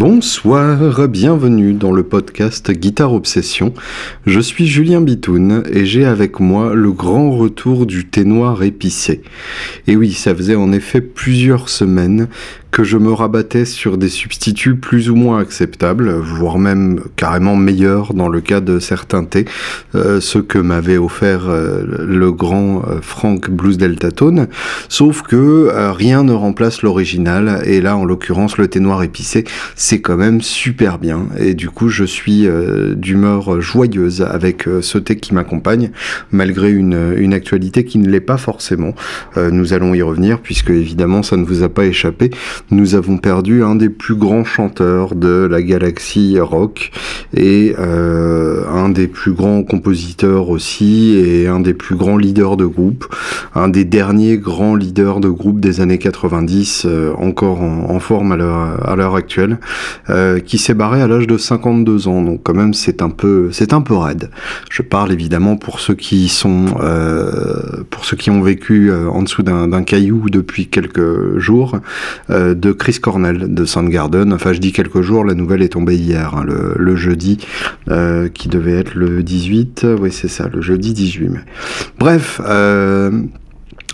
Bon, Bonsoir, bienvenue dans le podcast Guitare Obsession. Je suis Julien Bitoun et j'ai avec moi le grand retour du thé noir épicé. Et oui, ça faisait en effet plusieurs semaines que je me rabattais sur des substituts plus ou moins acceptables, voire même carrément meilleurs dans le cas de certains thés, euh, ceux que m'avait offert euh, le grand euh, Frank Blues Delta Tone, sauf que rien ne remplace l'original, et là en l'occurrence le thé noir épicé, c'est même super bien, et du coup je suis d'humeur joyeuse avec ce thé qui m'accompagne, malgré une, actualité qui ne l'est pas forcément. nous allons y revenir, puisque évidemment ça ne vous a pas échappé. Nous avons perdu un des plus grands chanteurs de la galaxie rock et euh, un des plus grands compositeurs aussi et un des plus grands leaders de groupe, un des derniers grands leaders de groupe des années 90, euh, encore en, forme à l'heure actuelle, euh, qui s'est barré à l'âge de 52 ans. Donc quand même c'est un peu c'est un peu raide. Je parle évidemment pour ceux qui sont pour ceux qui ont vécu en dessous d'un caillou depuis quelques jours de Chris Cornell de Soundgarden. Enfin, je dis quelques jours, la nouvelle est tombée hier, hein, le, jeudi, euh, qui devait être le 18. Oui, c'est ça, le jeudi 18 mai. Bref.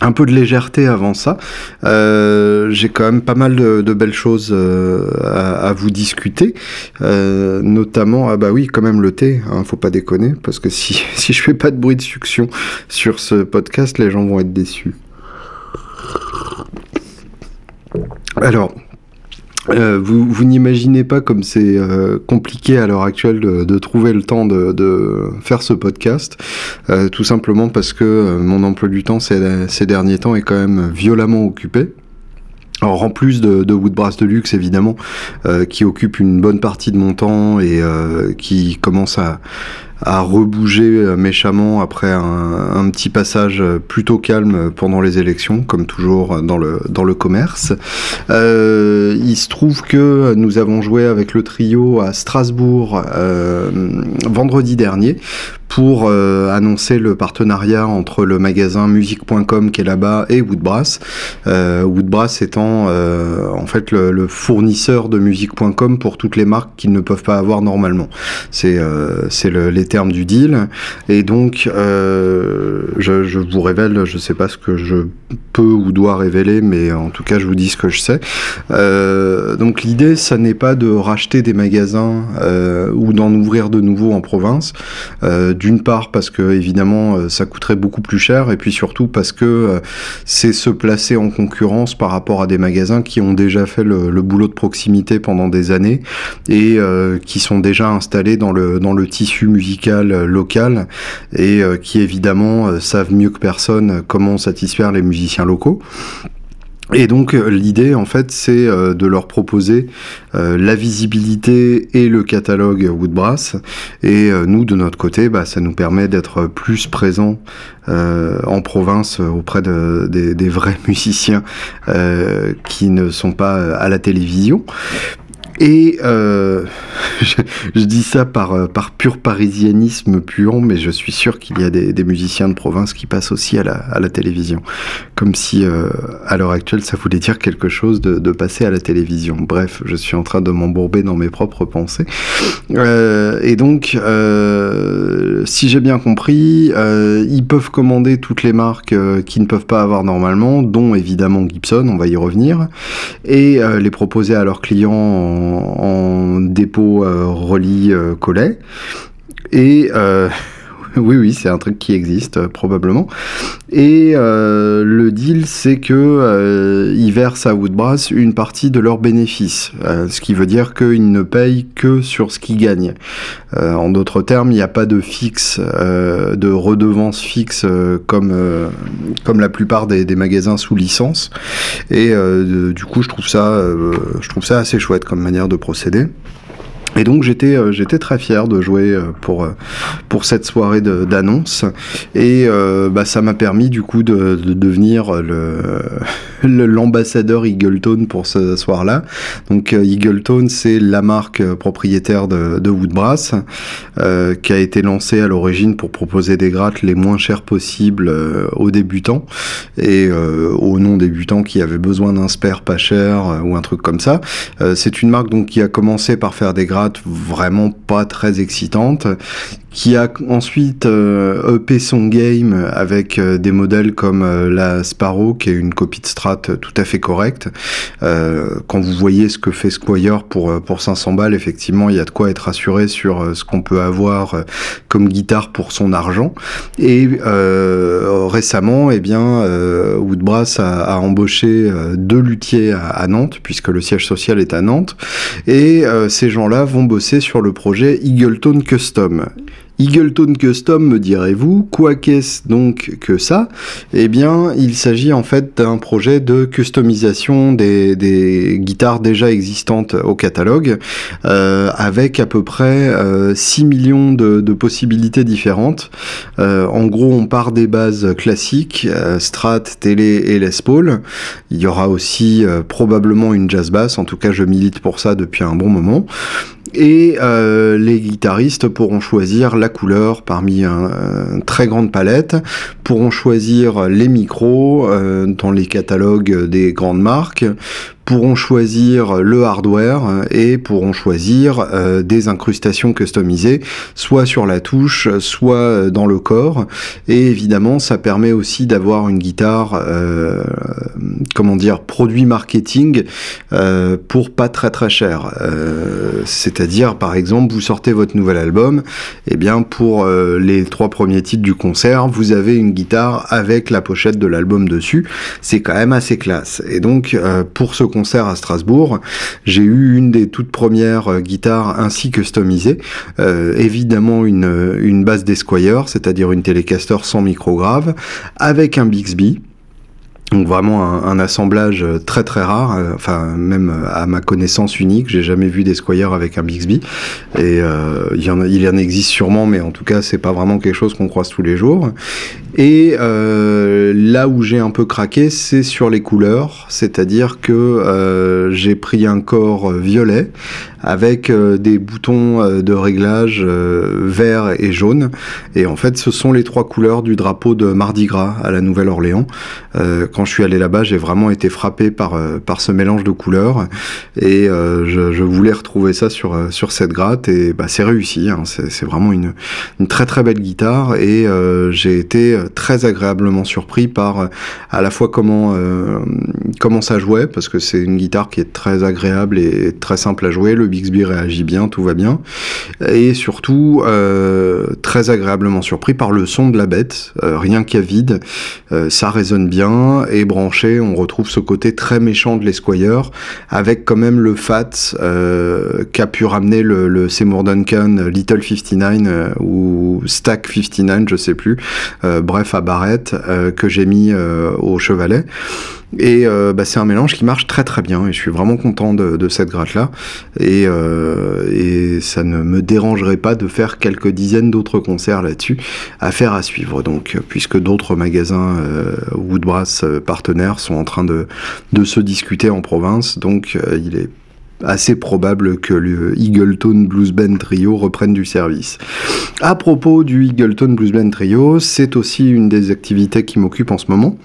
Euh, un peu de légèreté avant ça. Euh, j'ai quand même pas mal de, belles choses à, vous discuter, notamment ah bah oui quand même le thé, hein, faut pas déconner parce que si si je fais pas de bruit de succion sur ce podcast, les gens vont être déçus. Alors, euh, vous, vous n'imaginez pas comme c'est euh, compliqué à l'heure actuelle de, trouver le temps de, faire ce podcast, euh, tout simplement parce que mon emploi du temps ces, ces derniers temps est quand même violemment occupé. Alors en plus de, de Woodbrass de luxe évidemment, qui occupe une bonne partie de mon temps et qui commence à, à rebouger euh, méchamment après un, petit passage plutôt calme pendant les élections, comme toujours dans le, dans le commerce. Euh, il se trouve que nous avons joué avec le trio à Strasbourg euh, vendredi dernier pour euh, annoncer le partenariat entre le magasin musique.com qui est là-bas et Woodbrass. Euh, Woodbrass étant euh, en fait le, fournisseur de musique.com pour toutes les marques qu'ils ne peuvent pas avoir normalement. C'est c'est le, les termes du deal. Et donc je, je, vous révèle, je sais pas ce que je peux ou dois révéler, mais en tout cas je vous dis ce que je sais. donc l'idée, ça n'est pas de racheter des magasins ou d'en ouvrir de nouveaux en province d'une part parce que évidemment euh, ça coûterait beaucoup plus cher et puis surtout parce que euh, c'est se placer en concurrence par rapport à des magasins qui ont déjà fait le, boulot de proximité pendant des années et euh, qui sont déjà installés dans le dans le tissu musical local et qui évidemment savent mieux que personne comment satisfaire les musiciens locaux. Et donc euh, l'idée en fait c'est euh, de leur proposer euh, la visibilité et le catalogue Woodbrass et nous de notre côté bah, ça nous permet d'être plus présents en province auprès de, des, des, vrais musiciens qui ne sont pas à la télévision et euh, je, dis ça par, euh, par pur parisianisme puant, mais je suis sûr qu'il y a des, des, musiciens de province qui passent aussi à la, à la télévision. Comme si, euh, à l'heure actuelle, ça voulait dire quelque chose de, de, passer à la télévision. Bref, je suis en train de m'embourber dans mes propres pensées. Euh, et donc, euh, si j'ai bien compris, ils peuvent commander toutes les marques qu'ils ne peuvent pas avoir normalement, dont évidemment Gibson, on va y revenir, et les proposer à leurs clients en en, dépôt euh, relis euh, collet. Et euh, oui, oui, c'est un truc qui existe probablement. Et le deal, c'est que ils versent à Woodbrass une partie de leurs bénéfices, ce qui veut dire qu'ils ne payent que sur ce qu'ils gagnent. en d'autres termes, il n'y a pas de fixe, de redevance fixe comme la plupart des, des, magasins sous licence. Et du coup, je trouve ça, je trouve ça assez chouette comme manière de procéder. Et donc j'étais euh, j'étais très fier de jouer euh, pour euh, pour cette soirée d'annonce et bah, ça m'a permis du coup de, de devenir le l'ambassadeur Eagleton pour ce soir-là. Donc Eagleton c'est la marque propriétaire de, de Woodbrass qui a été lancée à l'origine pour proposer des grattes les moins chères possibles aux débutants et aux non débutants qui avaient besoin d'un spare pas cher ou un truc comme ça. c'est une marque donc qui a commencé par faire des grattes vraiment pas très excitante, qui a ensuite euh, EP son game avec euh, des modèles comme euh, la Sparrow, qui est une copie de Strat tout à fait correcte. quand vous voyez ce que fait Squire pour, pour 500 balles, effectivement, il y a de quoi être rassuré sur ce qu'on peut avoir comme guitare pour son argent. Et récemment, eh bien, Woodbrass a, a embauché deux luthiers à, à, Nantes, puisque le siège social est à Nantes. Et ces gens-là vont bosser sur le projet Eagleton Custom. Eagleton Custom, me direz-vous, quoi qu'est-ce donc que ça? Eh bien, il s'agit en fait d'un projet de customisation des, guitares déjà existantes au catalogue, euh, avec à peu près 6 euh, millions de, possibilités différentes. Euh, en gros, on part des bases classiques, Strat, Télé et Les Paul. Il y aura aussi probablement une jazz bass, en tout cas je milite pour ça depuis un bon moment et euh, les guitaristes pourront choisir la couleur parmi une très grande palette, pourront choisir les micros euh, dans les catalogues des grandes marques, pourront choisir le hardware et pourront choisir euh, des incrustations customisées, soit sur la touche, soit euh, dans le corps. Et évidemment, ça permet aussi d'avoir une guitare, euh, comment dire, produit marketing pour pas très très cher. C'est-à-dire, par exemple, vous sortez votre nouvel album, et eh bien pour les trois premiers titres du concert, vous avez une guitare avec la pochette de l'album dessus. C'est quand même assez classe. Et donc, pour ce à Strasbourg, j'ai eu une des toutes premières euh, guitares ainsi customisées. Euh, évidemment une, une base d'Esquire, c'est-à-dire une Telecaster sans micrograve, avec un Bixby. Donc vraiment un, assemblage euh, très très rare, enfin même à ma connaissance unique, j'ai jamais vu des Squire avec un Bixby et il, y en il y en existe sûrement, mais en tout cas c'est pas vraiment quelque chose qu'on croise tous les jours. Et euh, là où j'ai un peu craqué, c'est sur les couleurs, c'est-à-dire que euh, j'ai pris un corps violet avec euh, des boutons de réglage vert et jaune. Et en fait, ce sont les trois couleurs du drapeau de Mardi Gras à la Nouvelle-Orléans. Quand je suis allé là-bas, j'ai vraiment été frappé par, par ce mélange de couleurs. Et je, je, voulais retrouver ça sur, sur cette gratte. Et bah, c'est réussi. Hein. C'est vraiment une, une très très belle guitare. Et j'ai été très agréablement surpris par euh, à la fois comment euh, comment ça jouait parce que c'est une guitare qui est très agréable et très simple à jouer. Le Bixby réagit bien, tout va bien, et surtout euh, très agréablement surpris par le son de la bête. rien qu'à vide, ça résonne bien et branché, on retrouve ce côté très méchant de l'Esquire avec quand même le fat qu'a pu ramener le, Seymour Duncan Little 59 ou Stack 59, je sais plus. bref bref, à barrette euh, que j'ai mis euh, au chevalet. Et euh, bah, c'est un mélange qui marche très très bien et je suis vraiment content de, cette gratte là et, ça ne me dérangerait pas de faire quelques dizaines d'autres concerts là-dessus à faire à suivre donc puisque d'autres magasins Woodbrass partenaires sont en train de, de se discuter en province. Donc il est assez probable que le Eagleton Blues Band Trio reprenne du service. À propos du Eagleton Blues Band Trio, c'est aussi une des activités qui m'occupe en ce moment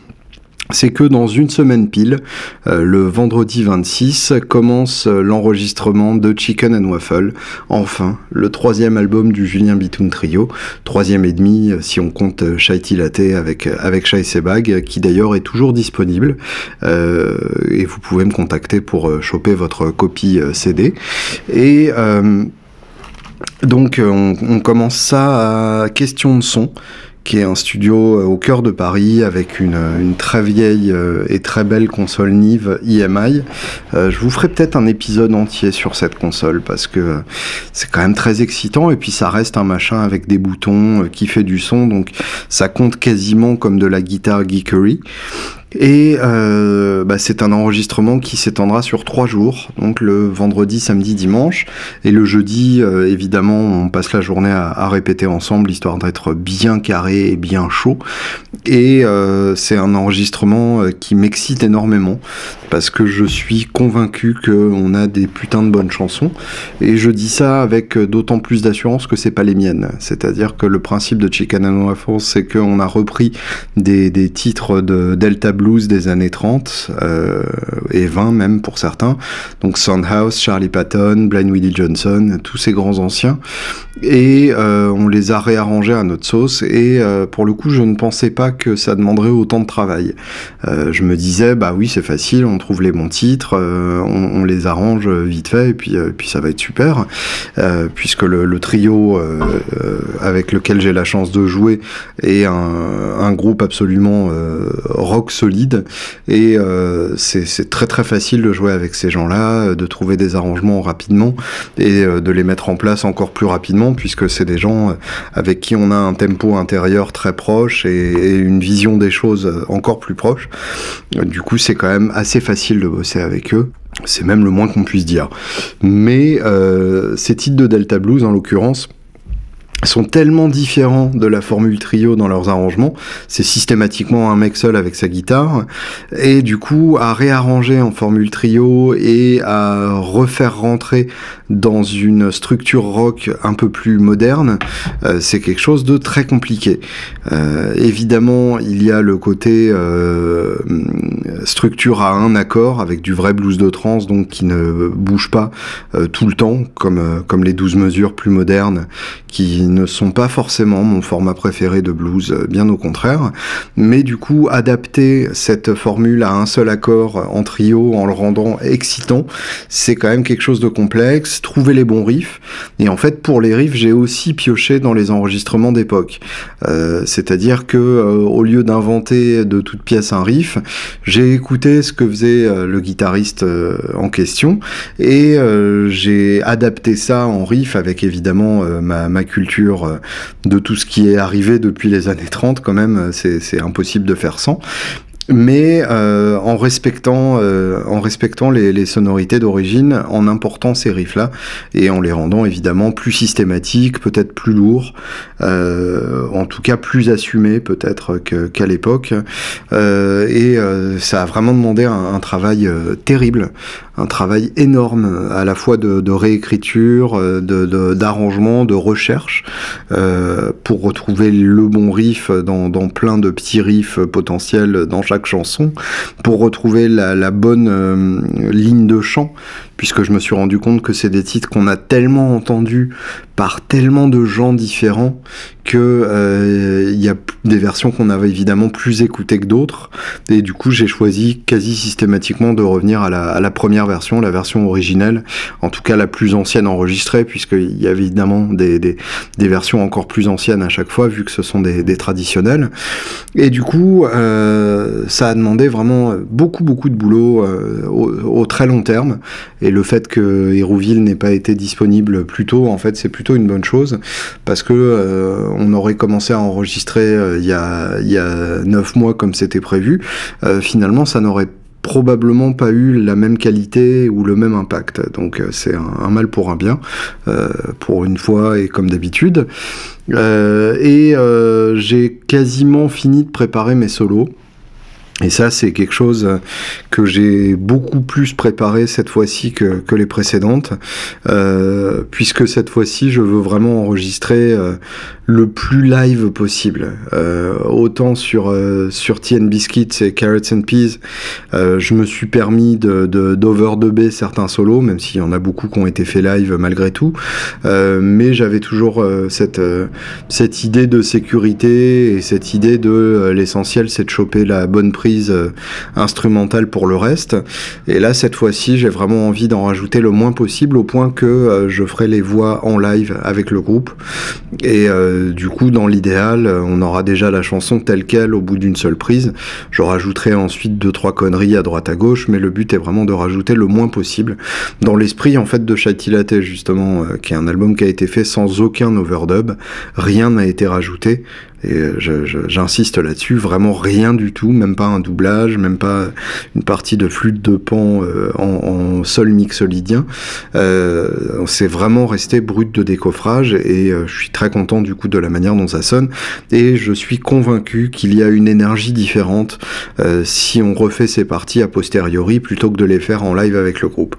c'est que dans une semaine pile, euh, le vendredi 26, commence euh, l'enregistrement de Chicken and Waffle, enfin, le troisième album du Julien Bitoun Trio, troisième et demi euh, si on compte Shai Latte avec, avec Shai Sebag, qui d'ailleurs est toujours disponible, et vous pouvez me contacter pour choper votre copie CD. Et... donc on, on commence ça à question de son qui est un studio euh, au cœur de Paris avec une, une très vieille euh, et très belle console Nive EMI. Euh, je vous ferai peut-être un épisode entier sur cette console parce que c'est quand même très excitant et puis ça reste un machin avec des boutons qui fait du son donc ça compte quasiment comme de la guitare geekery. Et euh, bah, c'est un enregistrement qui s'étendra sur trois jours, donc le vendredi, samedi, dimanche. Et le jeudi, euh, évidemment, on passe la journée à, à répéter ensemble, histoire d'être bien carré et bien chaud. Et euh, c'est un enregistrement qui m'excite énormément, parce que je suis convaincu qu'on a des putains de bonnes chansons. Et je dis ça avec d'autant plus d'assurance que c'est pas les miennes. C'est-à-dire que le principe de Chicken and Waffles, c'est qu'on a repris des, des titres de Delta blues des années 30 euh, et 20 même pour certains. Donc Soundhouse, Charlie Patton, Blind Willie Johnson, tous ces grands anciens. Et euh, on les a réarrangés à notre sauce. Et euh, pour le coup, je ne pensais pas que ça demanderait autant de travail. Je me disais, bah oui, c'est facile, on trouve les bons titres, on, les arrange vite fait, et puis, ça va être super. puisque le, le trio avec lequel j'ai la chance de jouer est un, un groupe absolument rock solide et euh, c'est très très facile de jouer avec ces gens-là, euh, de trouver des arrangements rapidement et euh, de les mettre en place encore plus rapidement puisque c'est des gens avec qui on a un tempo intérieur très proche et, une vision des choses encore plus proche. Du coup, c'est quand même assez facile de bosser avec eux. C'est même le moins qu'on puisse dire. Mais ces titres de Delta Blues, en l'occurrence, sont tellement différents de la formule trio dans leurs arrangements, c'est systématiquement un mec seul avec sa guitare, et du coup à réarranger en formule trio et à refaire rentrer dans une structure rock un peu plus moderne, euh, c'est quelque chose de très compliqué. Euh, évidemment, il y a le côté euh, structure à un accord avec du vrai blues de trance, donc qui ne bouge pas euh, tout le temps, comme, euh, comme les 12 mesures plus modernes, qui ne sont pas forcément mon format préféré de blues, bien au contraire. Mais du coup, adapter cette formule à un seul accord en trio en le rendant excitant, c'est quand même quelque chose de complexe trouver les bons riffs. Et en fait, pour les riffs, j'ai aussi pioché dans les enregistrements d'époque. Euh, C'est-à-dire que euh, au lieu d'inventer de toute pièce un riff, j'ai écouté ce que faisait euh, le guitariste euh, en question et euh, j'ai adapté ça en riff avec évidemment ma, ma, culture de tout ce qui est arrivé depuis les années 30 quand même. C'est impossible de faire sans mais euh, en respectant, euh, en respectant les, sonorités d'origine, en important ces riffs-là et en les rendant évidemment plus systématiques, peut-être plus lourds, euh, en tout cas plus assumés peut-être qu'à l'époque. Euh, et euh, ça a vraiment demandé un, travail euh, terrible, un travail énorme à la fois de, réécriture, d'arrangement, de, de, recherche pour retrouver le bon riff dans, plein de petits riffs potentiels dans chaque chanson pour retrouver la, bonne euh, ligne de chant puisque je me suis rendu compte que c'est des titres qu'on a tellement entendus par tellement de gens différents que euh, il y a des versions qu'on avait évidemment plus écoutées que d'autres. Et du coup j'ai choisi quasi systématiquement de revenir à la, première version, la version originelle, en tout cas la plus ancienne enregistrée puisqu'il y avait évidemment des, versions encore plus anciennes à chaque fois vu que ce sont des, traditionnels et du coup euh, ça a demandé vraiment beaucoup beaucoup de boulot euh, au, très long terme le fait que Hérouville n'ait pas été disponible plus tôt, en fait, c'est plutôt une bonne chose parce que euh, on aurait commencé à enregistrer euh, il y a il mois comme c'était prévu. Euh, finalement, ça n'aurait probablement pas eu la même qualité ou le même impact. Donc c'est un, mal pour un bien, pour une fois et comme d'habitude. Et j'ai quasiment fini de préparer mes solos. Et ça, c'est quelque chose que j'ai beaucoup plus préparé cette fois-ci que, que, les précédentes, euh, puisque cette fois-ci, je veux vraiment enregistrer euh, le plus live possible. Euh, autant sur, euh, sur TN Biscuits et Carrots and Peas, euh, je me suis permis de, de, certains solos, même s'il y en a beaucoup qui ont été faits live malgré tout. Euh, mais j'avais toujours cette, cette idée de sécurité et cette idée de l'essentiel, c'est de choper la bonne prise euh, instrumentale pour le reste. Et là, cette fois-ci, j'ai vraiment envie d'en rajouter le moins possible au point que euh, je ferai les voix en live avec le groupe. Et euh, du coup, dans l'idéal, on aura déjà la chanson telle qu'elle au bout d'une seule prise. Je rajouterai ensuite deux trois conneries à droite à gauche, mais le but est vraiment de rajouter le moins possible dans l'esprit en fait de Chatilate justement, qui est un album qui a été fait sans aucun overdub. Rien n'a été rajouté et j'insiste là-dessus, vraiment rien du tout, même pas un doublage, même pas une partie de flûte de pan en, en, sol mixolydien. c'est vraiment resté brut de décoffrage et je suis très content du coup de la manière dont ça sonne et je suis convaincu qu'il y a une énergie différente si on refait ces parties a posteriori plutôt que de les faire en live avec le groupe.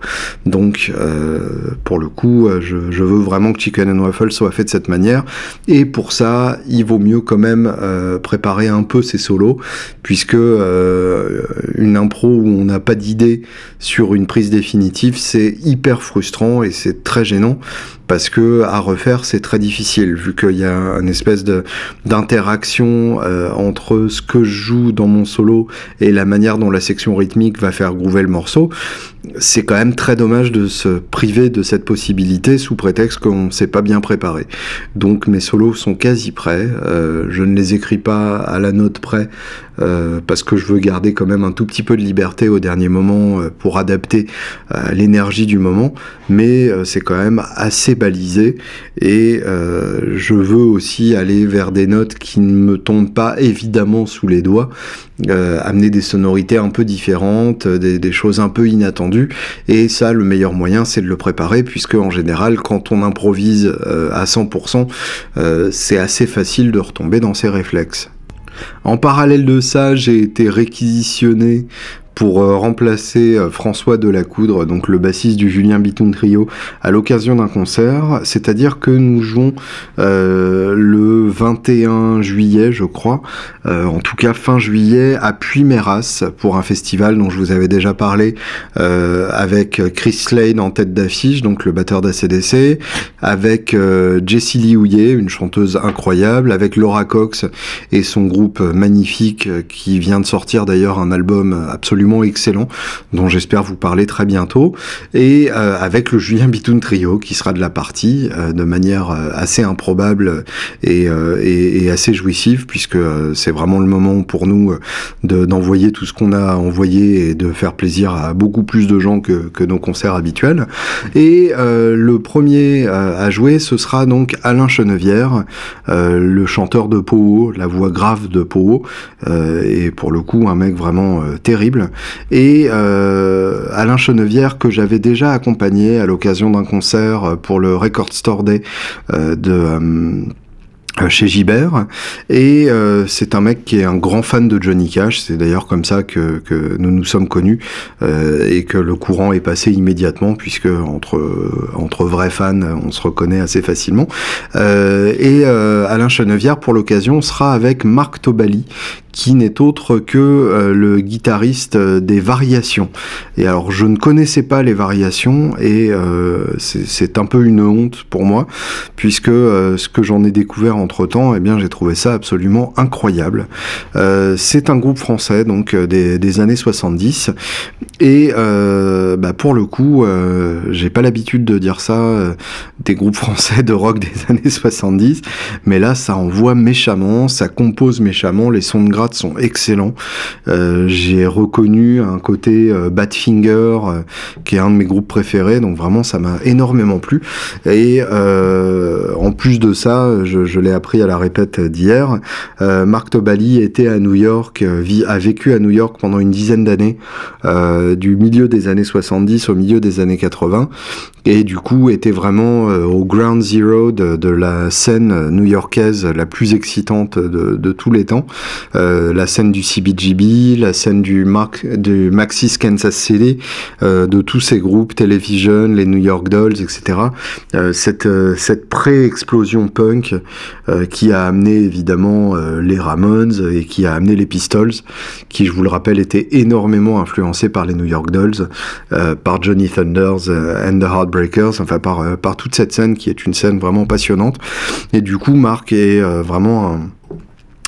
Donc pour le coup, je, je veux vraiment que Chicken and Waffle soit fait de cette manière. Et pour ça, il vaut mieux même euh, préparer un peu ses solos, puisque euh, une impro où on n'a pas d'idée sur une prise définitive, c'est hyper frustrant et c'est très gênant parce que à refaire c'est très difficile vu qu'il y a une espèce d'interaction euh, entre ce que je joue dans mon solo et la manière dont la section rythmique va faire groover le morceau c'est quand même très dommage de se priver de cette possibilité sous prétexte qu'on ne s'est pas bien préparé. Donc mes solos sont quasi prêts. Euh, je ne les écris pas à la note près euh, parce que je veux garder quand même un tout petit peu de liberté au dernier moment euh, pour adapter l'énergie du moment. Mais c'est quand même assez balisé et je veux aussi aller vers des notes qui ne me tombent pas évidemment sous les doigts, amener des sonorités un peu différentes, des, des choses un peu inattendues et ça, le meilleur moyen, c'est de le préparer, puisque en général, quand on improvise euh, à 100%, euh, c'est assez facile de retomber dans ses réflexes. En parallèle de ça, j'ai été réquisitionné pour euh, remplacer euh, François Delacoudre, donc le bassiste du Julien Bitoun Trio, à l'occasion d'un concert. C'est-à-dire que nous jouons euh, le 21 juillet, je crois, en tout cas fin juillet, à Puy-Méras pour un festival dont je vous avais déjà parlé, avec Chris Slade en tête d'affiche, donc le batteur d'ACDC, avec Jessie Lee Houillet, une chanteuse incroyable, avec Laura Cox et son groupe magnifique qui vient de sortir d'ailleurs un album absolument excellent, dont j'espère vous parler très bientôt, et euh, avec le Julien Bitoun Trio qui sera de la partie euh, de manière euh, assez improbable et, assez jouissive, puisque c'est vraiment le moment pour nous d'envoyer tout ce qu'on a envoyé et de faire plaisir à beaucoup plus de gens que, que nos concerts habituels. Et le premier à jouer, ce sera donc Alain Chenevière, le chanteur de Poho, la voix grave de Poho, et pour le coup un mec vraiment terrible et euh, Alain Chenevière que j'avais déjà accompagné à l'occasion d'un concert pour le Record Store Day euh, de euh, chez Gibert. Et euh, c'est un mec qui est un grand fan de Johnny Cash. C'est d'ailleurs comme ça que, que, nous nous sommes connus euh, et que le courant est passé immédiatement puisque entre entre vrais fans on se reconnaît assez facilement. Et Alain Chenevière pour l'occasion sera avec Marc Tobali qui n'est autre que le guitariste des Variations. Et alors je ne connaissais pas les Variations et c'est un peu une honte pour moi puisque ce que j'en ai découvert entre temps, eh bien, j'ai trouvé ça absolument incroyable. Euh, c'est un groupe français, donc euh, des, années 70. Et euh, bah, pour le coup, j'ai pas l'habitude de dire ça des groupes français de rock des années 70, mais là, ça envoie méchamment, ça compose méchamment, les sons de gratte sont excellents. j'ai reconnu un côté Badfinger, qui est un de mes groupes préférés, donc vraiment, ça m'a énormément plu. Et en plus de ça, je, je l'ai appris à la répète d'hier. Euh, Marc Tobali était à New York, euh, a vécu à New York pendant une dizaine d'années, euh, du milieu des années 70 au milieu des années 80, et du coup était vraiment au ground zero de, la scène new-yorkaise la plus excitante de, tous les temps. la scène du CBGB, la scène du, Mark, Maxis Kansas City, de tous ces groupes, Television, les New York Dolls, etc. cette pré-explosion punk euh, qui a amené évidemment euh, les Ramones et qui a amené les Pistols, qui, je vous le rappelle, étaient énormément influencés par les New York Dolls, euh, par Johnny Thunders and the Heartbreakers, enfin par, par toute cette scène qui est une scène vraiment passionnante. Et du coup, Marc est vraiment un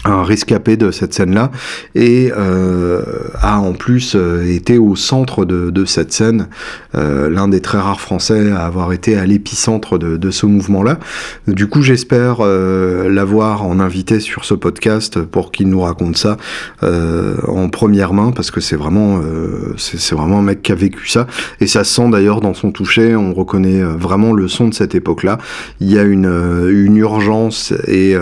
un rescapé de cette scène-là et euh, a en plus euh, été au centre de, de cette scène, euh, l'un des très rares Français à avoir été à l'épicentre de, de, ce mouvement-là. Du coup, j'espère euh, l'avoir en invité sur ce podcast pour qu'il nous raconte ça euh, en première main parce que c'est vraiment c'est vraiment un mec qui a vécu ça et ça se sent d'ailleurs dans son toucher. On reconnaît vraiment le son de cette époque-là. Il y a une, une urgence et,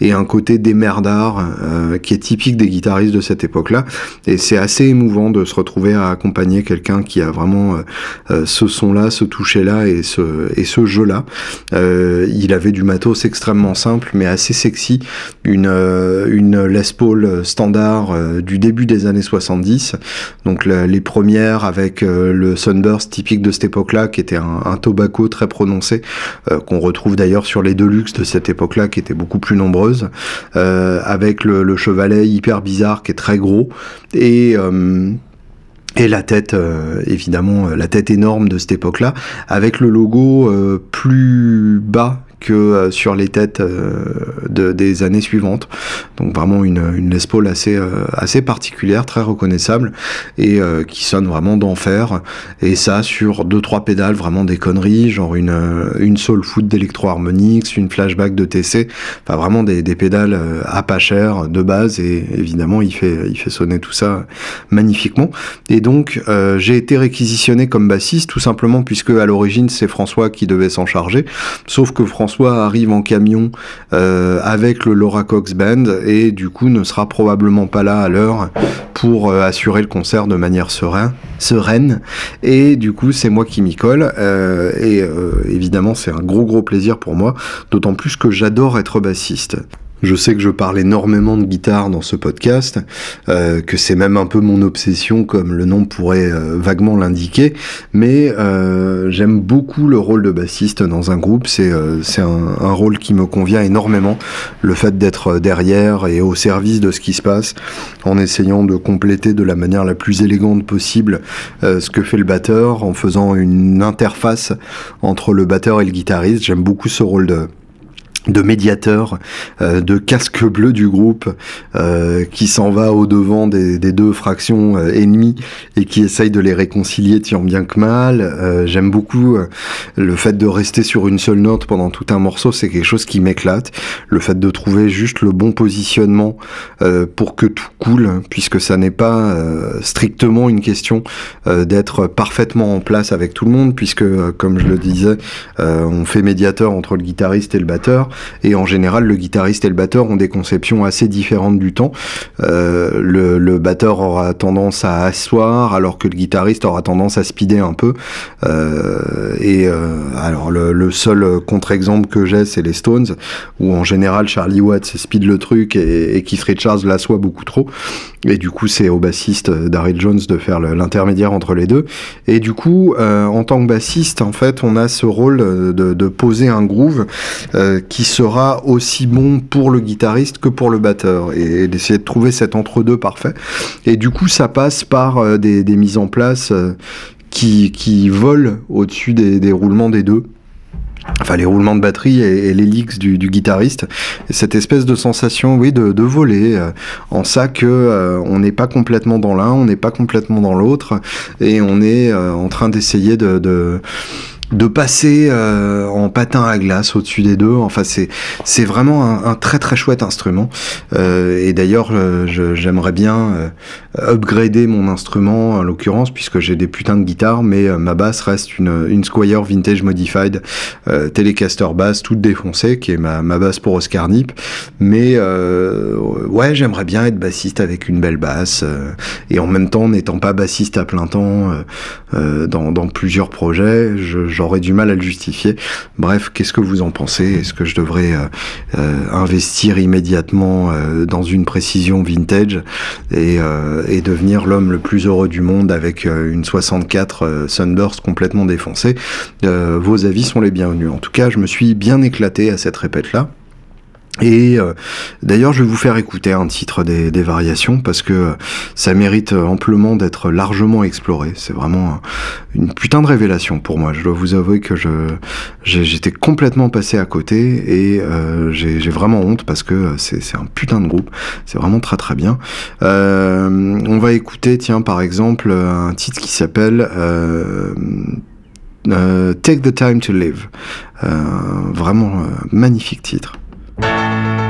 et un côté d'émergence d'art euh, qui est typique des guitaristes de cette époque-là. Et c'est assez émouvant de se retrouver à accompagner quelqu'un qui a vraiment euh, euh, ce son-là, ce toucher-là et ce, et ce jeu-là. il avait du matos extrêmement simple mais assez sexy. Une, une Les Paul standard du début des années 70. Donc les premières avec le Sunburst typique de cette époque-là qui était un, un tobacco très prononcé qu'on retrouve d'ailleurs sur les Deluxe de cette époque-là qui étaient beaucoup plus nombreuses. Euh, euh, avec le, chevalet hyper bizarre qui est très gros. Et euh, la tête, euh, évidemment, la tête énorme de cette époque-là, avec le logo plus bas que euh, sur les têtes euh, de, des années suivantes. Donc vraiment une, une Les assez, euh, assez particulière, très reconnaissable et qui sonne vraiment d'enfer. Et ça sur deux trois pédales, vraiment des conneries, genre une, une Soul Foot d'Electro Harmonix, une Flashback de TC, enfin vraiment des, des pédales à pas cher de base et évidemment il fait, il fait sonner tout ça magnifiquement. Et donc j'ai été réquisitionné comme bassiste tout simplement puisque à l'origine c'est François qui devait s'en charger, sauf que François François arrive en camion euh, avec le Laura Cox Band et du coup ne sera probablement pas là à l'heure pour euh, assurer le concert de manière serein, sereine. Et du coup, c'est moi qui m'y colle. Euh, et évidemment, c'est un gros gros plaisir pour moi, d'autant plus que j'adore être bassiste. Je sais que je parle énormément de guitare dans ce podcast, euh, que c'est même un peu mon obsession, comme le nom pourrait euh, vaguement l'indiquer, mais euh, j'aime beaucoup le rôle de bassiste dans un groupe. C'est un, rôle qui me convient énormément. Le fait d'être derrière et au service de ce qui se passe, en essayant de compléter de la manière la plus élégante possible ce que fait le batteur, en faisant une interface entre le batteur et le guitariste. J'aime beaucoup ce rôle de de médiateur, euh, de casque bleu du groupe, euh, qui s'en va au devant des, deux fractions euh, ennemies et qui essaye de les réconcilier tant bien que mal. J'aime beaucoup le fait de rester sur une seule note pendant tout un morceau, c'est quelque chose qui m'éclate. Le fait de trouver juste le bon positionnement pour que tout coule, puisque ça n'est pas strictement une question d'être parfaitement en place avec tout le monde, puisque comme je le disais, on fait médiateur entre le guitariste et le batteur et en général le guitariste et le batteur ont des conceptions assez différentes du temps. Euh, le, batteur aura tendance à asseoir alors que le guitariste aura tendance à speeder un peu. Euh, et euh, alors le, seul contre-exemple que j'ai c'est les Stones où en général Charlie Watts speed le truc et, Keith Richards l'assoit beaucoup trop. Et du coup, c'est au bassiste Daryl Jones de faire l'intermédiaire entre les deux. Et du coup, en tant que bassiste, en fait, on a ce rôle de, de poser un groove euh, sera aussi bon pour le guitariste que pour le batteur, et, d'essayer de trouver cet entre-deux parfait. Et du coup, ça passe par euh, des, des, mises en place euh, qui, qui volent au-dessus des, des roulements des deux enfin les roulements de batterie et, et l'hélix du, guitariste, et cette espèce de sensation, oui, de, de voler, euh, en ça que on n'est pas complètement dans l'un, on n'est pas complètement dans l'autre, et on est en train d'essayer de, de de passer euh, en patin à glace au-dessus des deux. Enfin, c'est c'est vraiment un, un, très très chouette instrument. Euh, et d'ailleurs, euh, j'aimerais bien euh, upgrader mon instrument en l'occurrence puisque j'ai des putains de guitares, mais euh, ma basse reste une, une Squire Vintage Modified Telecaster basse toute défoncée, qui est ma, ma basse pour Oscar Nip. Mais ouais, j'aimerais bien être bassiste avec une belle basse et en même temps, n'étant pas bassiste à plein temps dans, dans plusieurs projets, je j'aurais du mal à le justifier. Bref, qu'est-ce que vous en pensez? Est-ce que je devrais euh, euh, investir immédiatement euh, dans une précision vintage et, devenir l'homme le plus heureux du monde avec une 64 euh, Sunburst complètement défoncée? Vos avis sont les bienvenus. En tout cas, je me suis bien éclaté à cette répète-là. Et euh, d'ailleurs, je vais vous faire écouter un titre des, des variations parce que ça mérite amplement d'être largement exploré. C'est vraiment une putain de révélation pour moi. Je dois vous avouer que je j'étais complètement passé à côté et euh, j'ai vraiment honte parce que c'est un putain de groupe. C'est vraiment très très bien. Euh, on va écouter, tiens, par exemple, un titre qui s'appelle euh, euh Take the Time to Live. Euh, vraiment magnifique titre. Thank you.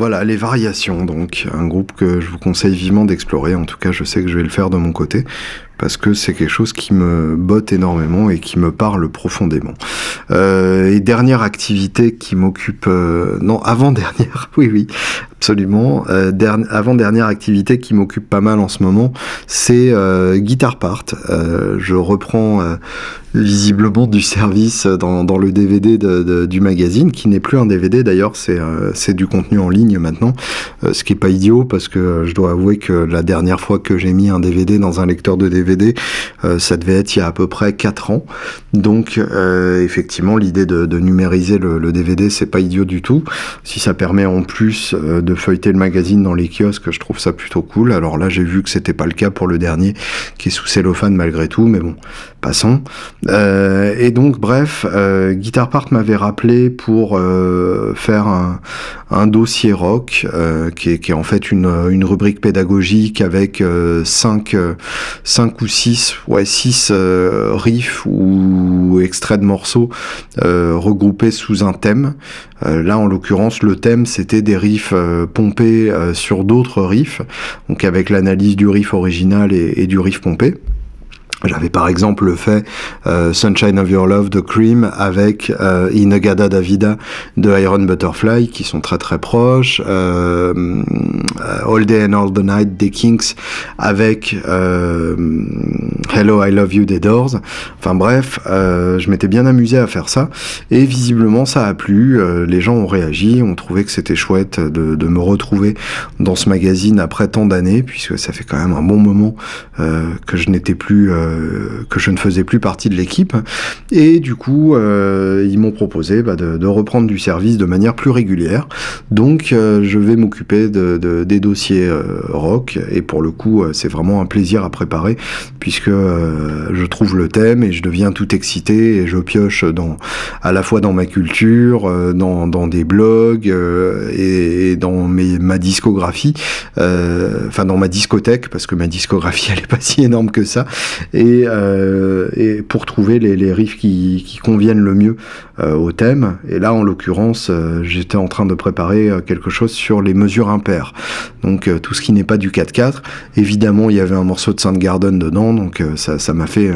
Voilà, les variations, donc un groupe que je vous conseille vivement d'explorer. En tout cas, je sais que je vais le faire de mon côté parce que c'est quelque chose qui me botte énormément et qui me parle profondément. Euh, et dernière activité qui m'occupe, euh, non, avant dernière, oui, oui, absolument. Euh, avant dernière activité qui m'occupe pas mal en ce moment, c'est euh, Guitar Part. Euh, je reprends euh, visiblement du service dans, le DVD du magazine, qui n'est plus un DVD d'ailleurs, c'est du contenu en ligne maintenant, ce qui est pas idiot parce que je dois avouer que la dernière fois que j'ai mis un DVD dans un lecteur de DVD, ça devait être il y a à peu près 4 ans. Donc effectivement, l'idée de, de, numériser le, le DVD, c'est pas idiot du tout. Si ça permet en plus de de feuilleter le magazine dans les kiosques, je trouve ça plutôt cool. Alors là, j'ai vu que c'était pas le cas pour le dernier, qui est sous cellophane malgré tout, mais bon, passons. Euh, et donc, bref, euh, Guitar Part m'avait rappelé pour euh, faire un, dossier rock, euh, qui est, en fait une, une rubrique pédagogique avec 5 euh, cinq ou 6 ouais, six riffs ou extraits de morceaux regroupés sous un thème. Là, en l'occurrence, le thème, c'était des riffs pompé euh, sur d'autres riffs, donc avec l'analyse du riff original et du riff pompé. J'avais par exemple fait euh, Sunshine of Your Love de Cream avec euh, Inagada Davida de Iron Butterfly qui sont très très proches. Euh, euh, All Day and All the Night des Kings avec euh, Hello I Love You des Doors. Enfin bref, je m'étais bien amusé à faire ça et visiblement ça a plu. les gens ont réagi, ont trouvé que c'était chouette de, de, me retrouver dans ce magazine après tant d'années puisque ça fait quand même un bon moment que je n'étais plus euh, que je ne faisais plus partie de l'équipe. Et du coup, euh, ils m'ont proposé bah, de, reprendre du service de manière plus régulière. Donc, euh, je vais m'occuper de, de, des dossiers rock. Et pour le coup, c'est vraiment un plaisir à préparer puisque je trouve le thème et je deviens tout excité et je pioche à la fois dans ma culture, dans, des blogs et, dans ma discographie, enfin dans ma discothèque parce que ma discographie elle est pas si énorme que ça euh, et pour trouver les, riffs qui, conviennent le mieux euh, au thème. Et là, en l'occurrence, euh, j'étais en train de préparer quelque chose sur les mesures impaires. Donc tout ce qui n'est pas du 4-4. Évidemment, il y avait un morceau de Soundgarden dedans, donc ça m'a fait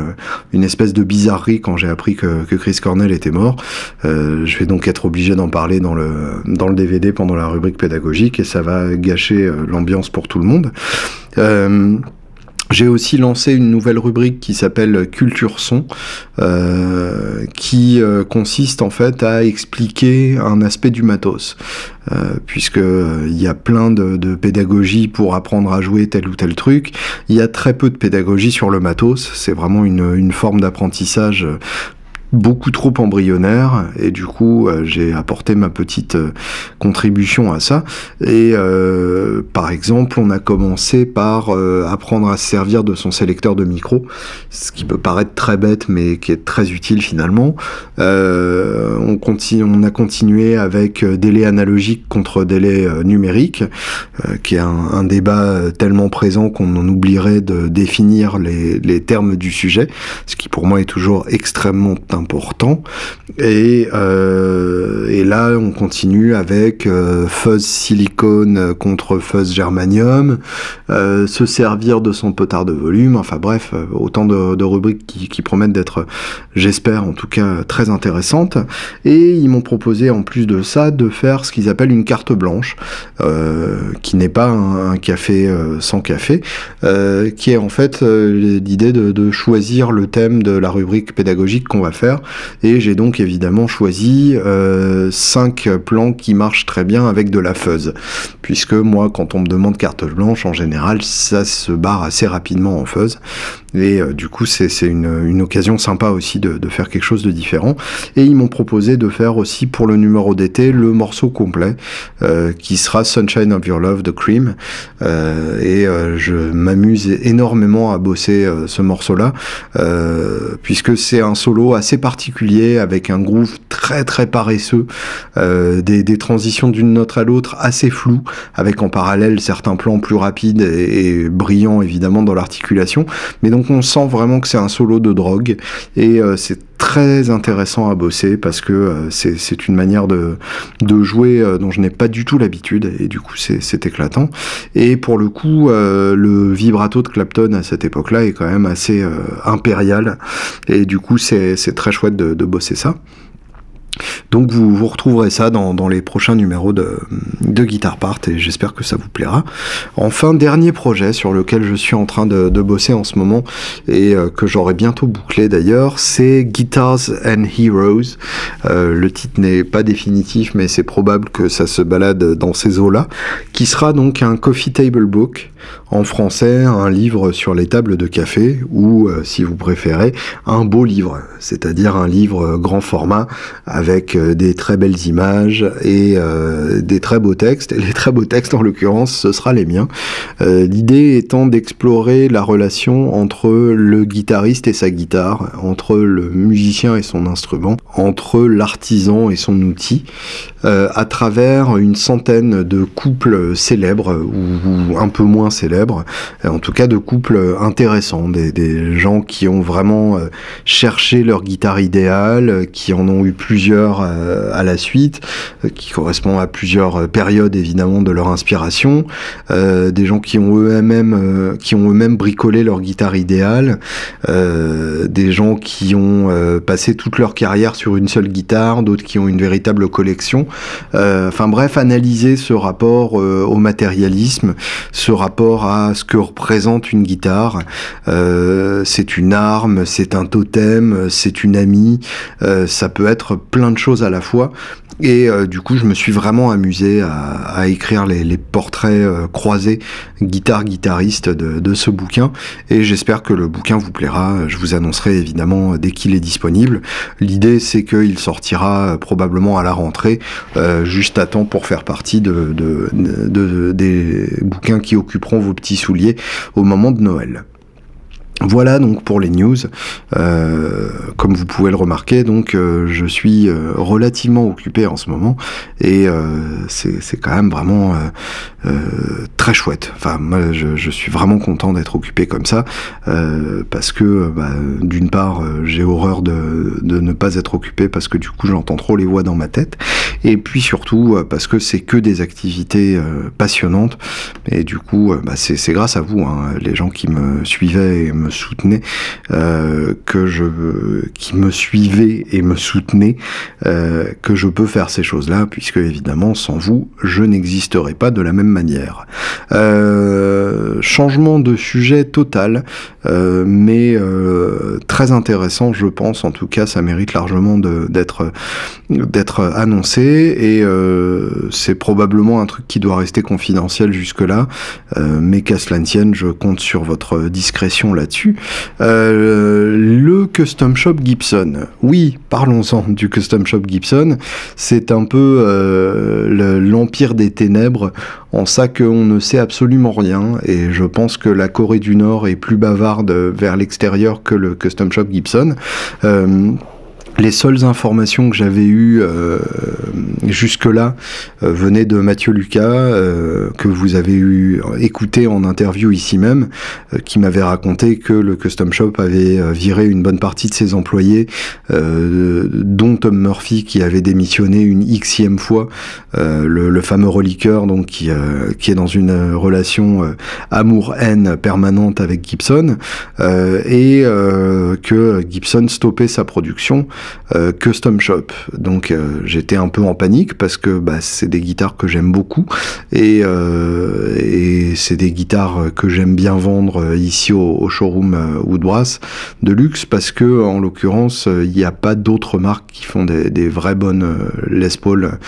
une espèce de bizarrerie quand j'ai appris que, Chris Cornell était mort. je vais donc être obligé d'en parler dans le, dans le DVD pendant la rubrique pédagogique et ça va gâcher l'ambiance pour tout le monde. J'ai aussi lancé une nouvelle rubrique qui s'appelle Culture Son, euh, qui euh, consiste en fait à expliquer un aspect du matos, euh, puisque euh, il y a plein de, de, pédagogie pour apprendre à jouer tel ou tel truc. Il y a très peu de pédagogie sur le matos. C'est vraiment une forme d'apprentissage beaucoup trop embryonnaire et du coup euh, j'ai apporté ma petite euh, contribution à ça. Et euh, par exemple on a commencé par euh, apprendre à se servir de son sélecteur de micro ce qui peut paraître très bête mais qui est très utile finalement. Euh, on continue on a continué avec délai analogique contre délai numérique qui est un, un, débat tellement présent qu'on en oublierait de définir les, les termes du sujet ce qui pour moi est toujours extrêmement important important. Et, et là, on continue avec fuzz silicone contre fuzz germanium, se servir de son potard de volume, enfin bref, autant de, rubriques qui, promettent d'être, j'espère en tout cas, très intéressantes. Et ils m'ont proposé en plus de ça de faire ce qu'ils appellent une carte blanche, euh, qui n'est pas un, café euh, sans café, euh, qui est en fait l'idée de, choisir le thème de la rubrique pédagogique qu'on va faire. Et j'ai donc évidemment choisi cinq plans qui marchent très bien avec de la fuzz, puisque moi, quand on me demande carte blanche, en général, ça se barre assez rapidement en fuzz. Et du coup, c'est une, occasion sympa aussi de, faire quelque chose de différent. Et ils m'ont proposé de faire aussi pour le numéro d'été le morceau complet euh, qui sera Sunshine of Your Love de Cream. Euh, et euh, je m'amuse énormément à bosser ce morceau-là, puisque c'est un solo assez particulier avec un groove très très paresseux, des, des, transitions d'une note à l'autre assez floues, avec en parallèle certains plans plus rapides et, et brillants évidemment dans l'articulation. Mais donc on sent vraiment que c'est un solo de drogue et c'est très intéressant à bosser parce que euh, c'est une manière de, de jouer euh, dont je n'ai pas du tout l'habitude et du coup c'est éclatant. Et pour le coup, euh, le vibrato de Clapton à cette époque-là est quand même assez impérial et du coup c'est très chouette de, de bosser ça. Donc vous, retrouverez ça dans, les prochains numéros de, de Guitar Part et j'espère que ça vous plaira. Enfin, dernier projet sur lequel je suis en train de, bosser en ce moment et euh, que j'aurai bientôt bouclé d'ailleurs, c'est Guitars and Heroes. Euh, le titre n'est pas définitif mais c'est probable que ça se balade dans ces eaux-là, qui sera donc un coffee table book en français un livre sur les tables de café ou, euh, si vous préférez, un beau livre, c'est-à-dire un livre grand format avec euh, des très belles images et euh, des très beaux textes. Et les très beaux textes, en l'occurrence, ce sera les miens. L'idée étant d'explorer la relation entre le guitariste et sa guitare, entre le musicien et son instrument, entre l'artisan et son outil, à travers une centaine de couples célèbres ou un peu moins célèbres, euh, en tout cas de couples intéressants, des, gens qui ont vraiment euh, cherché leur guitare idéale, qui en ont eu plusieurs euh, à la suite, qui correspondent à plusieurs périodes évidemment de leur inspiration, des gens qui ont eux-mêmes qui ont eux-mêmes bricolé leur guitare idéale, des gens qui ont passé toute leur carrière sur une seule guitare, d'autres qui ont une véritable collection. enfin bref, analyser ce rapport au matérialisme, ce rapport à ce que représente une guitare. Euh, c'est une arme, c'est un totem, c'est une amie, euh, ça peut être plein de choses à la fois. Et euh, du coup, je me suis vraiment amusé à, écrire les, portraits croisés guitare-guitariste de, de, ce bouquin. Et j'espère que le bouquin vous plaira. Je vous annoncerai évidemment dès qu'il est disponible. L'idée, c'est qu'il sortira probablement à la rentrée, juste à temps pour faire partie de, des bouquins qui occuperont vos petits souliers au moment de Noël. Voilà donc pour les news. Euh, comme vous pouvez le remarquer, donc euh, je suis euh, relativement occupé en ce moment et c'est quand même vraiment très chouette. Enfin, moi, je, suis vraiment content d'être occupé comme ça parce que bah, d'une part, j'ai horreur de, de, ne pas être occupé parce que du coup, j'entends trop les voix dans ma tête et puis surtout parce que c'est que des activités passionnantes et du coup, bah, c'est grâce à vous, hein, les gens qui me suivaient et me soutenait, euh, que je, qui me suivait et me soutenait, euh, que je peux faire ces choses-là, puisque évidemment, sans vous, je n'existerai pas de la même manière. Euh, changement de sujet total, mais très intéressant, je pense. En tout cas, ça mérite largement d'être d'être annoncé et c'est probablement un truc qui doit rester confidentiel jusque-là. mais qu'à cela ne tienne, je compte sur votre discrétion là-dessus. Euh, le Custom Shop Gibson. Oui, parlons-en du Custom Shop Gibson. C'est un peu euh, l'empire des ténèbres en ça qu'on ne sait absolument rien. Et je pense que la Corée du Nord est plus bavarde vers l'extérieur que le Custom Shop Gibson. Euh, les seules informations que j'avais eues jusque-là euh, venaient de Mathieu Lucas, euh, que vous avez eu écouté en interview ici même, qui m'avait raconté que le Custom Shop avait viré une bonne partie de ses employés, dont Tom Murphy qui avait démissionné une xème fois, le, fameux reliqueur donc qui, est dans une relation amour-haine permanente avec Gibson, et que Gibson stoppait sa production. Euh, custom Shop. Donc euh, j'étais un peu en panique parce que bah, c'est des guitares que j'aime beaucoup et, euh, et c'est des guitares que j'aime bien vendre ici au, showroom Woodbrass de luxe parce que en l'occurrence il n'y a pas d'autres marques qui font des, des vraies bonnes Les Paul,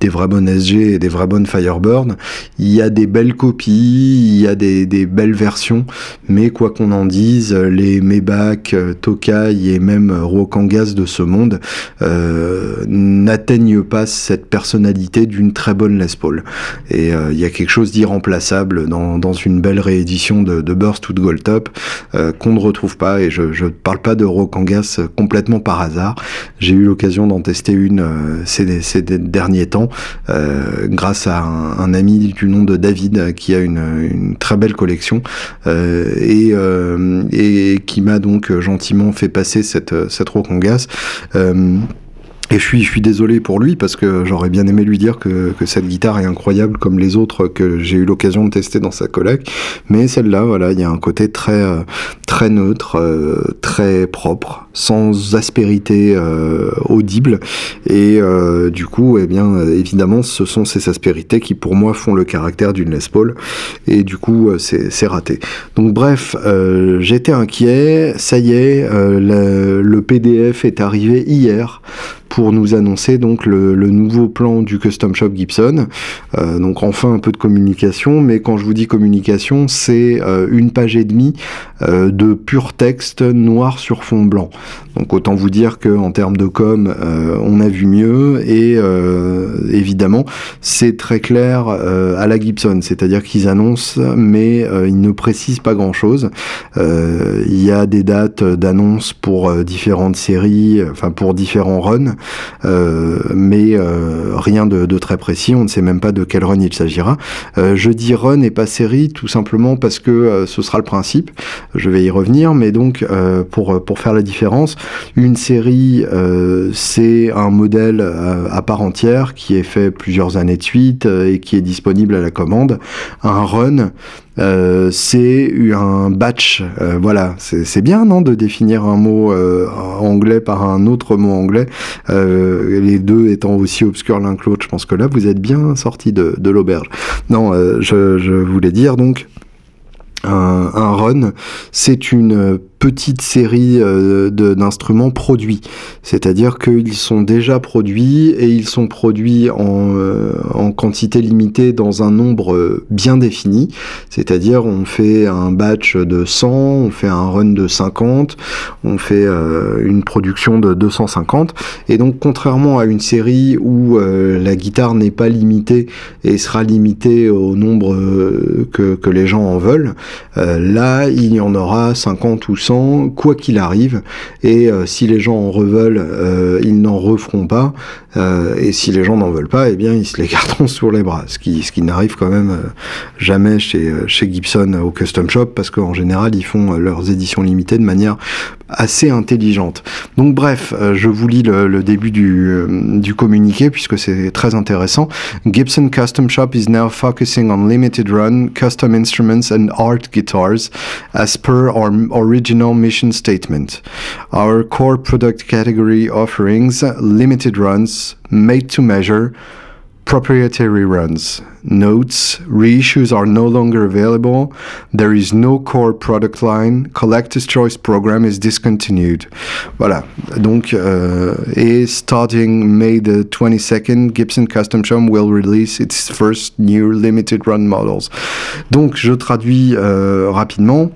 des vraies bonnes SG et des vraies bonnes Firebird. Il y a des belles copies, il y a des, belles versions, mais quoi qu'on en dise, les Maybach, Tokai et même Rokangas de ce monde euh, n'atteignent pas cette personnalité d'une très bonne Les Paul. Et euh, il y a quelque chose d'irremplaçable dans, une belle réédition de, Burst ou de Gold Top euh, qu'on ne retrouve pas. Et je ne parle pas de Rokangas complètement par hasard. J'ai eu l'occasion d'en tester une ces, derniers temps grâce à un, ami du nom de David qui a une, très belle collection et, et qui m'a donc gentiment fait passer cette, cette Rokangas. Euh, et je suis, je suis désolé pour lui parce que j'aurais bien aimé lui dire que, que, cette guitare est incroyable comme les autres que j'ai eu l'occasion de tester dans sa collègue. Mais celle-là, voilà, il y a un côté très, euh, très neutre, euh, très propre, sans aspérité euh, audible. Et du coup, eh bien, évidemment, ce sont ces aspérités qui, pour moi, font le caractère d'une Les Paul. Et du coup, c'est raté. Donc, bref, j'étais inquiet. Ça y est, le, le PDF est arrivé hier pour nous annoncer donc le, nouveau plan du Custom Shop Gibson. Euh, donc enfin un peu de communication, mais quand je vous dis communication, c'est euh, une page et demie euh, de pur texte noir sur fond blanc. Donc autant vous dire que en termes de com, on a vu mieux et évidemment c'est très clair à la Gibson, c'est-à-dire qu'ils annoncent mais ils ne précisent pas grand-chose. Il y a des dates d'annonce pour différentes séries, enfin pour différents runs. Euh, mais euh, rien de, très précis, on ne sait même pas de quel run il s'agira. Euh, je dis run et pas série tout simplement parce que ce sera le principe, je vais y revenir, mais donc pour, pour faire la différence, une série c'est un modèle à part entière qui est fait plusieurs années de suite et qui est disponible à la commande. Un run, euh, c'est un batch. Euh, voilà, c'est bien, non, de définir un mot euh, anglais par un autre mot anglais, les deux étant aussi obscurs l'un que l'autre. Je pense que là, vous êtes bien sorti de, de l'auberge. Non, je, je voulais dire donc un, un run, c'est une petite série euh, d'instruments produits. C'est-à-dire qu'ils sont déjà produits et ils sont produits en, euh, quantité limitée dans un nombre euh, bien défini. C'est-à-dire on fait un batch de 100, on fait un run de 50, on fait une production de 250. Et donc contrairement à une série où la guitare n'est pas limitée et sera limitée au nombre que, que les gens en veulent, là il y en aura 50 ou 100 quoi qu'il arrive. Et euh, si les gens en reveulent, euh, ils n'en referont pas. Euh, et si les gens n'en veulent pas, eh bien, ils se les garderont sur les bras. Ce qui, ce qui n'arrive quand même jamais chez, chez Gibson au Custom Shop, parce qu'en général, ils font leurs éditions limitées de manière assez intelligente. Donc bref, je vous lis le, début du, du communiqué, puisque c'est très intéressant. Gibson Custom Shop is now focusing on limited run, custom instruments and art guitars, as per our original mission statement. Our core product category offerings limited runs, made to measure, proprietary runs. Notes, reissues are no longer available. There is no core product line. Collector's Choice program is discontinued. Voilà. Donc, euh, et starting May the 22nd, Gibson Custom Shop will release its first new limited run models. Donc, je traduis euh, rapidement.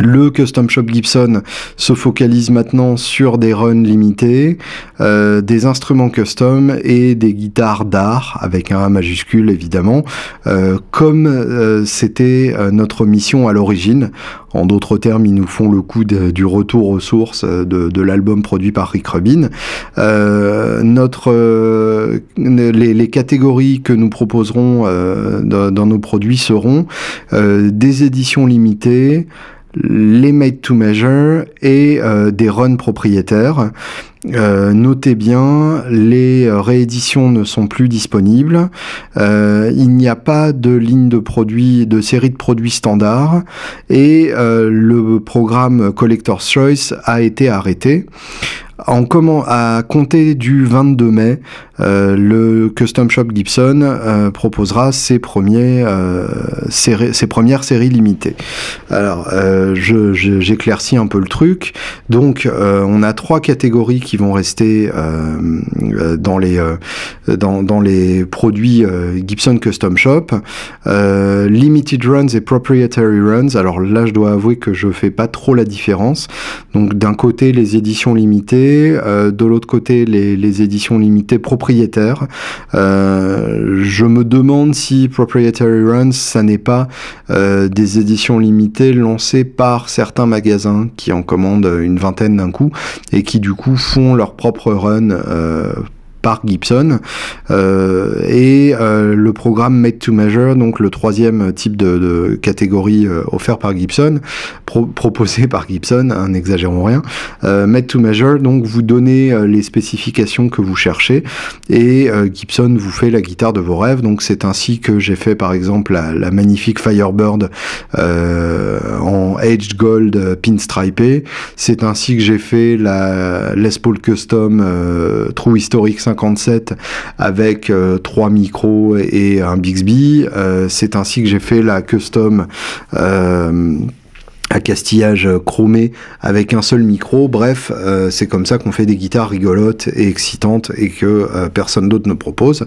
Le Custom Shop Gibson se focalise maintenant sur des runs limités, euh, des instruments custom et des guitares d'art, avec un A majuscule évidemment, euh, comme euh, c'était notre mission à l'origine. En d'autres termes, ils nous font le coup du retour aux sources de, l'album produit par Rick Rubin. notre, les, catégories que nous proposerons dans, nos produits seront des éditions limitées, les made to measure et euh, des runs propriétaires. Euh, notez bien, les rééditions ne sont plus disponibles. Euh, il n'y a pas de ligne de produits, de série de produits standards, et le programme Collector's Choice a été arrêté. En à compter du 22 mai, euh, le Custom Shop Gibson euh, proposera euh, ses premières séries limitées. Alors, j'éclaircis un peu le truc. Donc, on a trois catégories qui vont rester dans, les, dans, dans, les produits Gibson Custom Shop. limited Runs et Proprietary Runs. Alors là, je dois avouer que je fais pas trop la différence. Donc, d'un côté, les éditions limitées euh, de l'autre côté les, éditions limitées propriétaires. Euh, je me demande si Proprietary Runs, ça n'est pas euh, des éditions limitées lancées par certains magasins qui en commandent une vingtaine d'un coup et qui du coup font leur propre run par Gibson euh, et euh, le programme Made to Measure, donc le troisième type de, catégorie euh, offert par Gibson, proposé par Gibson, n'exagérons rien. Made to Measure, donc vous donnez les spécifications que vous cherchez et Gibson vous fait la guitare de vos rêves. Donc c'est ainsi que j'ai fait par exemple la, magnifique Firebird en Aged Gold pinstripé. C'est ainsi que j'ai fait la Les Paul Custom True Historic 57 avec euh, trois micros et un Bixby. Euh, c'est ainsi que j'ai fait la custom euh, à castillage chromé avec un seul micro. Bref, euh, c'est comme ça qu'on fait des guitares rigolotes et excitantes et que euh, personne d'autre ne propose.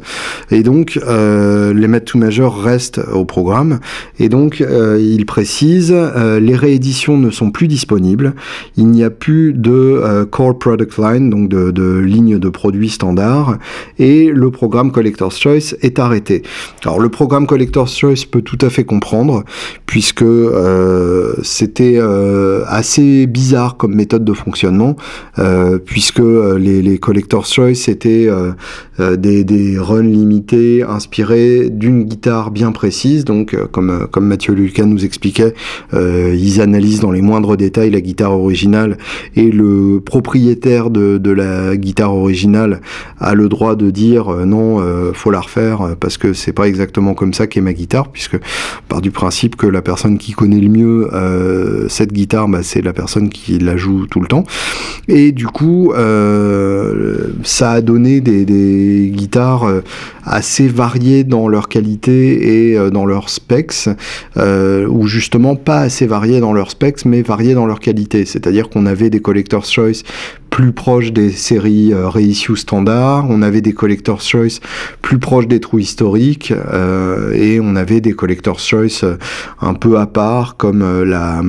Et donc, euh, les Met to Major restent au programme. Et donc, il précise, les rééditions ne sont plus disponibles. Il n'y a plus de core product line, donc de, de ligne de produits standard. Et le programme Collector's Choice est arrêté. Alors, le programme Collector's Choice peut tout à fait comprendre, puisque c'est c'était euh, assez bizarre comme méthode de fonctionnement, euh, puisque euh, les, les Collector's Choice étaient des, des, runs limités inspirés d'une guitare bien précise. Donc, comme, comme Mathieu Lucas nous expliquait, ils analysent dans les moindres détails la guitare originale et le propriétaire de, la guitare originale a le droit de dire non, faut la refaire parce que c'est pas exactement comme ça qu'est ma guitare, puisque part du principe que la personne qui connaît le mieux euh, cette guitare, bah, c'est la personne qui la joue tout le temps. Et du coup, euh, ça a donné des, guitares euh, assez variées dans leur qualité et dans leurs specs, ou justement pas assez variées dans leurs specs, mais variées dans leur qualité. C'est-à-dire qu'on avait des Collector's Choice plus proches des séries euh, reissue standard, on avait des Collector's Choice plus proches des trous historiques, euh, et on avait des Collector's Choice euh, un peu à part, comme euh, la,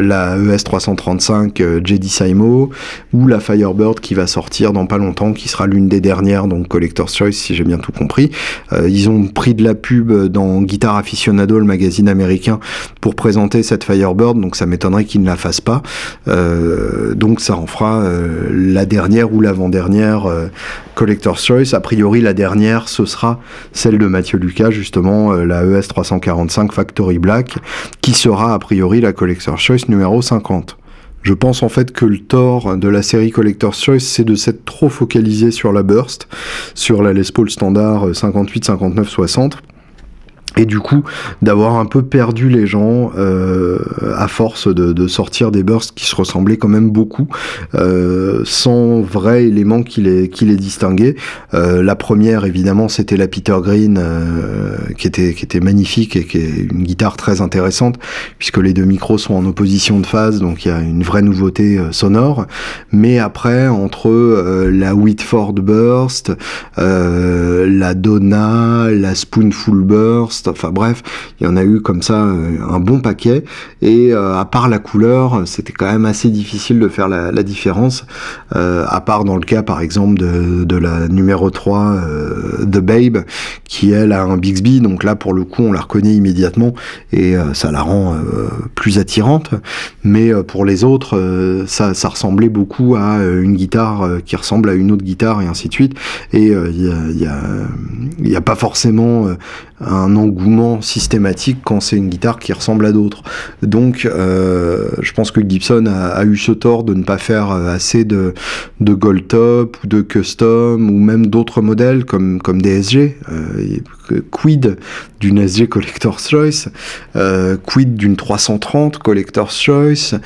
la ES335 JD Simo, ou la Firebird qui va sortir dans pas longtemps, qui sera l'une des dernières, donc Collector's Choice si j'ai bien tout compris. ils ont pris de la pub dans Guitar Aficionado, le magazine américain, pour présenter cette Firebird, donc ça m'étonnerait qu'ils ne la fassent pas. donc ça en fera la dernière ou l'avant-dernière euh, Collector's Choice. A priori, la dernière, ce sera celle de Mathieu Lucas, justement, euh, la ES 345 Factory Black, qui sera a priori la Collector's Choice numéro 50. Je pense en fait que le tort de la série Collector's Choice, c'est de s'être trop focalisé sur la burst, sur la Les Paul standard 58, 59, 60 et du coup d'avoir un peu perdu les gens euh, à force de, de, sortir des bursts qui se ressemblaient quand même beaucoup euh, sans vrai élément qui les, qui les distinguait. Euh, la première évidemment c'était la Peter Green euh, qui était qui était magnifique et qui est une guitare très intéressante puisque les deux micros sont en opposition de phase donc il y a une vraie nouveauté euh, sonore. Mais après entre euh, la Whitford Burst la Donna la Spoonful Burst Enfin bref, il y en a eu comme ça un bon paquet. Et à part la couleur, c'était quand même assez difficile de faire la, différence. à part dans le cas par exemple de, la numéro 3 de Babe, qui elle a un Bixby. Donc là pour le coup on la reconnaît immédiatement et ça la rend plus attirante. Mais pour les autres, ça, ressemblait beaucoup à une guitare qui ressemble à une autre guitare et ainsi de suite. Et il n'y a, y a, pas forcément euh, un engouement systématique quand c'est une guitare qui ressemble à d'autres. Donc, euh, je pense que Gibson a, eu ce tort de ne pas faire euh, assez de, Gold Top ou de Custom ou même d'autres modèles comme, comme des SG. Quid d'une SG Collector's Choice Quid d'une 330 Collector's Choice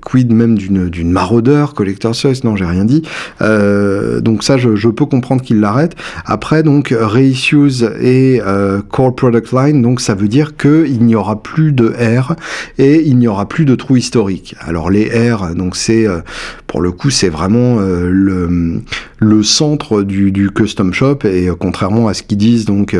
Quid même d'une Marauder Collector's Choice Non, j'ai rien dit. donc ça, je, peux comprendre qu'il l'arrête. Après, donc, reissues et euh, core product line, donc ça veut dire qu'il n'y aura plus de R et il n'y aura plus de trous historiques. Alors les R, donc c'est euh, pour le coup, c'est vraiment euh, le, centre du, du custom shop et contrairement à ce qu'ils disent donc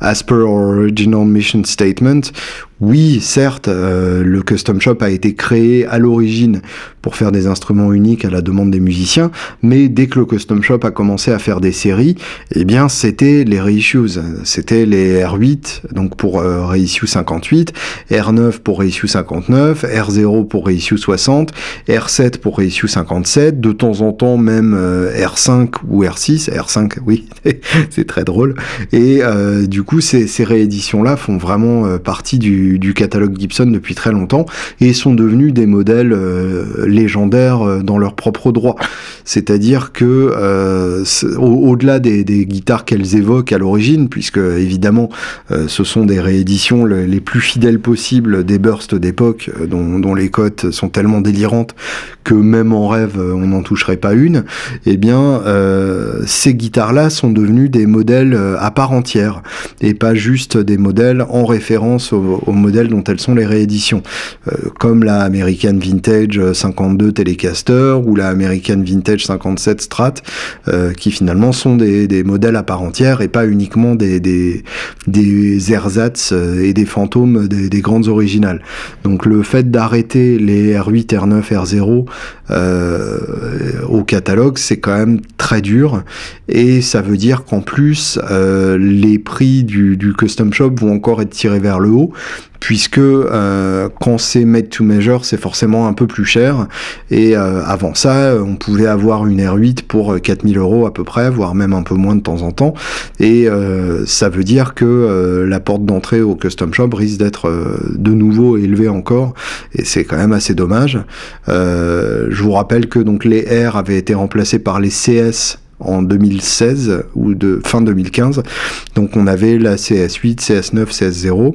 as per original mission statement, oui, certes, euh, le custom shop a été créé à l'origine pour faire des instruments uniques à la demande des musiciens, mais dès que le custom shop a commencé à faire des séries, eh bien, c'était les reissues, c'était les R8, donc pour euh, reissue 58, R9 pour reissue 59, R0 pour reissue 60, R7 pour reissue 57, de temps en temps même euh, R5 ou R6, R5, oui, c'est très drôle, et euh, du coup, ces, ces rééditions-là font vraiment partie du du, catalogue Gibson depuis très longtemps et sont devenus des modèles euh, légendaires euh, dans leur propre droit. C'est-à-dire que euh, au-delà des, guitares qu'elles évoquent à l'origine, puisque évidemment ce sont des rééditions les plus fidèles possibles des bursts d'époque dont, les cotes sont tellement délirantes que même en rêve on n'en toucherait pas une, eh bien ces guitares-là sont devenues des modèles à part entière et pas juste des modèles en référence au, au modèles dont elles sont les rééditions, euh, comme la American Vintage 52 Telecaster ou la American Vintage 57 Strat, euh, qui finalement sont des, modèles à part entière et pas uniquement des, des, ersatz euh, et des fantômes des, grandes originales. Donc le fait d'arrêter les R8, R9, R0 au catalogue, c'est quand même très dur. Et ça veut dire qu'en plus les prix du, custom shop vont encore être tirés vers le haut puisque euh, quand c'est made to measure, c'est forcément un peu plus cher. Et euh, avant ça, on pouvait avoir une R8 pour 4000 euros à peu près, voire même un peu moins de temps en temps. Et euh, ça veut dire que la porte d'entrée au custom shop risque d'être de nouveau élevée encore. Et c'est quand même assez dommage. je vous rappelle que donc les R avaient été remplacés par les CS en 2016 ou de fin 2015. Donc on avait la CS8, CS9, CS0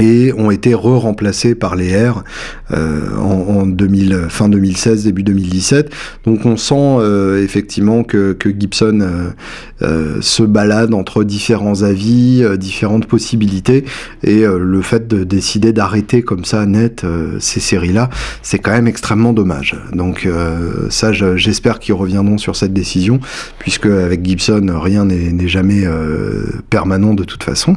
et ont été re-remplacés par les R euh, en, 2000, fin 2016, début 2017. Donc on sent euh, effectivement que, que Gibson euh, se balade entre différents avis, différentes possibilités, et le fait de décider d'arrêter comme ça net ces séries-là, c'est quand même extrêmement dommage. Donc ça, j'espère qu'ils reviendront sur cette décision, puisque avec Gibson, rien n'est jamais permanent de toute façon.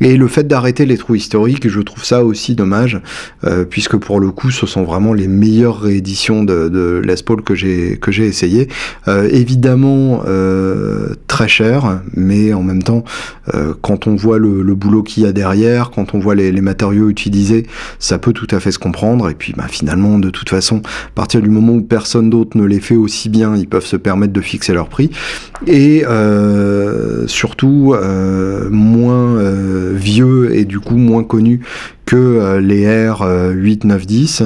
Et le fait d'arrêter les trous historiques, et je trouve ça aussi dommage, euh, puisque pour le coup, ce sont vraiment les meilleures rééditions de, de Les Paul que j'ai que j'ai essayé. Euh, évidemment, euh, très cher, mais en même temps, quand on voit le, boulot qu'il y a derrière, quand on voit les, matériaux utilisés, ça peut tout à fait se comprendre. Et puis, bah, finalement, de toute façon, à partir du moment où personne d'autre ne les fait aussi bien, ils peuvent se permettre de fixer leur prix. Et surtout, moins vieux et du coup moins connu que euh, les R 8, 9, 10.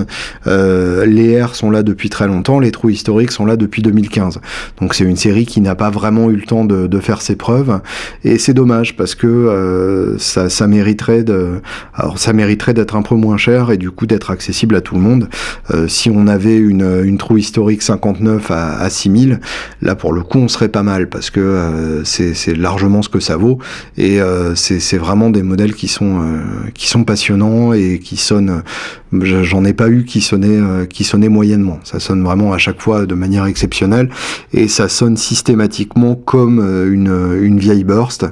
les R sont là depuis très longtemps, les trous historiques sont là depuis 2015. Donc c'est une série qui n'a pas vraiment eu le temps de, faire ses preuves et c'est dommage parce que euh, ça, mériterait de, ça mériterait d'être un peu moins cher et du coup d'être accessible à tout le monde. Euh, si on avait une, une trou historique 59 à, à 6000, là pour le coup on serait pas mal parce que c'est largement ce que ça vaut et c'est vraiment des modèles qui sont qui sont passionnants et qui sonnent. J'en ai pas eu qui sonnaient qui sonnaient moyennement. Ça sonne vraiment à chaque fois de manière exceptionnelle et ça sonne systématiquement comme une, une vieille burst.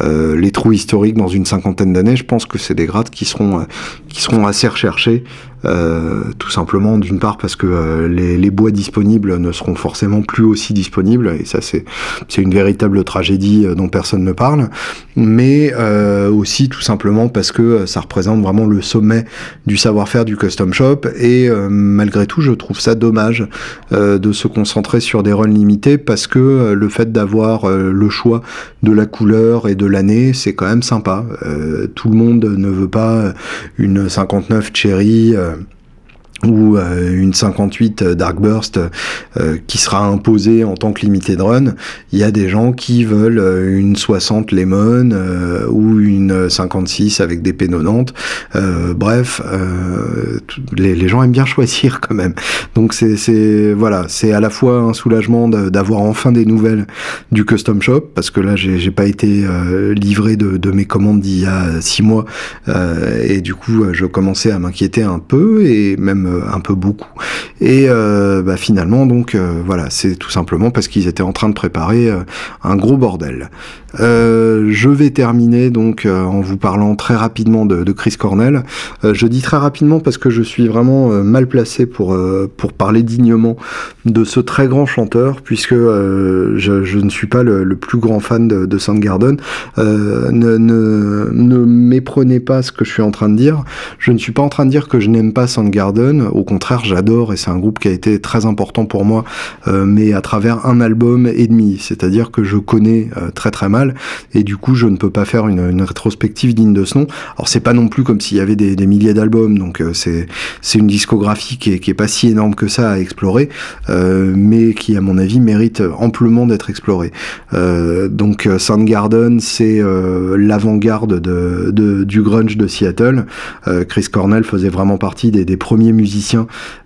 les trous historiques dans une cinquantaine d'années, je pense que c'est des grades qui seront qui seront assez recherchés euh, tout simplement d'une part parce que euh, les, bois disponibles ne seront forcément plus aussi disponibles et ça c'est c'est une véritable tragédie euh, dont personne ne parle. Mais aussi tout simplement parce que ça représente vraiment le sommet du savoir-faire du custom shop et malgré tout je trouve ça dommage de se concentrer sur des runs limités parce que le fait d'avoir le choix de la couleur et de l'année c'est quand même sympa. Tout le monde ne veut pas une 59 cherry ou euh, une 58 Dark Burst euh, qui sera imposée en tant que limited run, il y a des gens qui veulent euh, une 60 Lemon ou une 56 avec des P90. bref, les, les, gens aiment bien choisir quand même. Donc c'est voilà, c'est à la fois un soulagement d'avoir enfin des nouvelles du custom shop parce que là j'ai pas été livré de, de, mes commandes d'il y a six mois et du coup je commençais à m'inquiéter un peu et même euh, un peu beaucoup. Et euh, bah, finalement, donc euh, voilà, c'est tout simplement parce qu'ils étaient en train de préparer un gros bordel. je vais terminer donc en vous parlant très rapidement de, Chris Cornell. je dis très rapidement parce que je suis vraiment mal placé pour, parler dignement de ce très grand chanteur, puisque je, ne suis pas le, plus grand fan de, de Soundgarden. ne, ne, ne méprenez pas ce que je suis en train de dire. Je ne suis pas en train de dire que je n'aime pas Soundgarden au contraire, j'adore et c'est un groupe qui a été très important pour moi, euh, mais à travers un album et demi. C'est-à-dire que je connais euh, très très mal et du coup, je ne peux pas faire une, rétrospective digne de ce nom. Alors, c'est pas non plus comme s'il y avait des, milliers d'albums, donc euh, c'est une discographie qui est, pas si énorme que ça à explorer, mais qui, à mon avis, mérite amplement d'être explorée. donc, Soundgarden, c'est l'avant-garde de, de, du grunge de Seattle. Chris Cornell faisait vraiment partie des premiers musiciens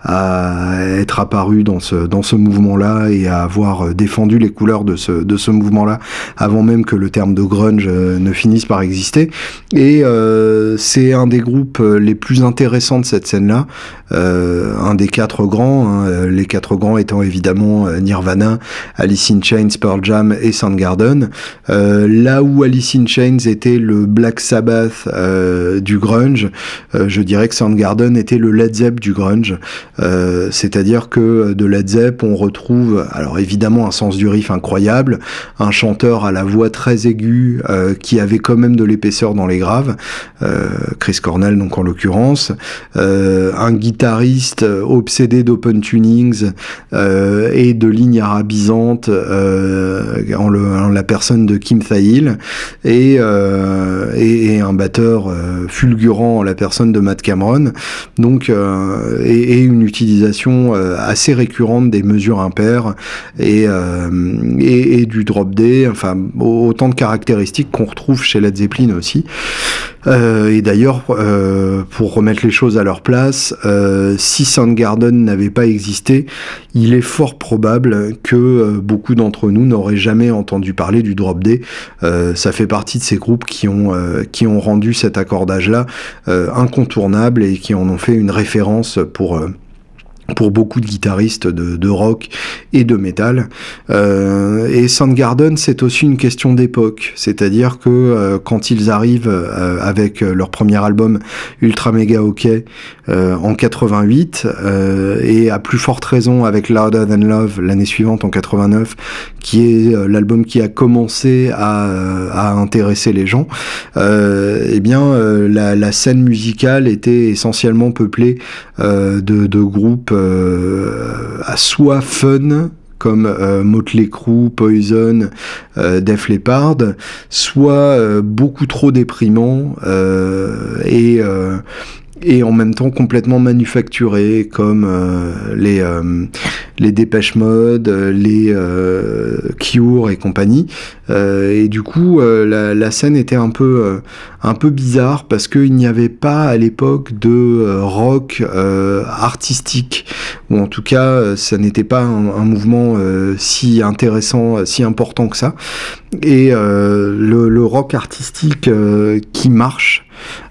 à être apparu dans ce, dans ce mouvement-là et à avoir euh, défendu les couleurs de ce, de ce mouvement-là avant même que le terme de grunge euh, ne finisse par exister. Et euh, c'est un des groupes les plus intéressants de cette scène-là, un des quatre grands, hein, les quatre grands étant évidemment Nirvana, Alice in Chains, Pearl Jam et Soundgarden. là où Alice in Chains était le Black Sabbath du grunge, je dirais que Soundgarden était le Led Zepp du grunge. Euh, c'est-à-dire que de Led Zepp, on retrouve, alors évidemment, un sens du riff incroyable, un chanteur à la voix très aiguë euh, qui avait quand même de l'épaisseur dans les graves, euh, Chris Cornell donc en l'occurrence, un guitariste obsédé d'open tunings et de lignes arabisantes en, la personne de Kim Thayil et, et, un batteur fulgurant en la personne de Matt Cameron. Donc euh, et, une utilisation euh, assez récurrente des mesures impaires euh, et, et, du drop D, enfin autant de caractéristiques qu'on retrouve chez Led Zeppelin aussi. Et d'ailleurs, pour remettre les choses à leur place, si Soundgarden n'avait pas existé, il est fort probable que beaucoup d'entre nous n'auraient jamais entendu parler du drop D. ça fait partie de ces groupes qui ont, rendu cet accordage-là incontournable et qui en ont fait une référence pour euh, pour beaucoup de guitaristes de, rock et de métal. Euh, et Soundgarden, c'est aussi une question d'époque. C'est-à-dire que euh, quand ils arrivent euh, avec leur premier album Ultra Mega OK en 88, et à plus forte raison avec Louder Than Love l'année suivante en 89, qui est l'album qui a commencé à, à intéresser les gens, eh bien la, la, scène musicale était essentiellement peuplée de, de groupes euh, à soit fun comme euh, Motley Crue, Poison, euh, Def Leppard, soit beaucoup trop déprimant et et en même temps complètement manufacturé comme les les Dépêche Mode, les Cure et compagnie. et du coup, la, la, scène était un peu un peu bizarre parce qu'il n'y avait pas à l'époque de euh, rock euh, artistique ou en tout cas euh, ça n'était pas un, mouvement si intéressant, si important que ça. Et le, rock artistique qui marche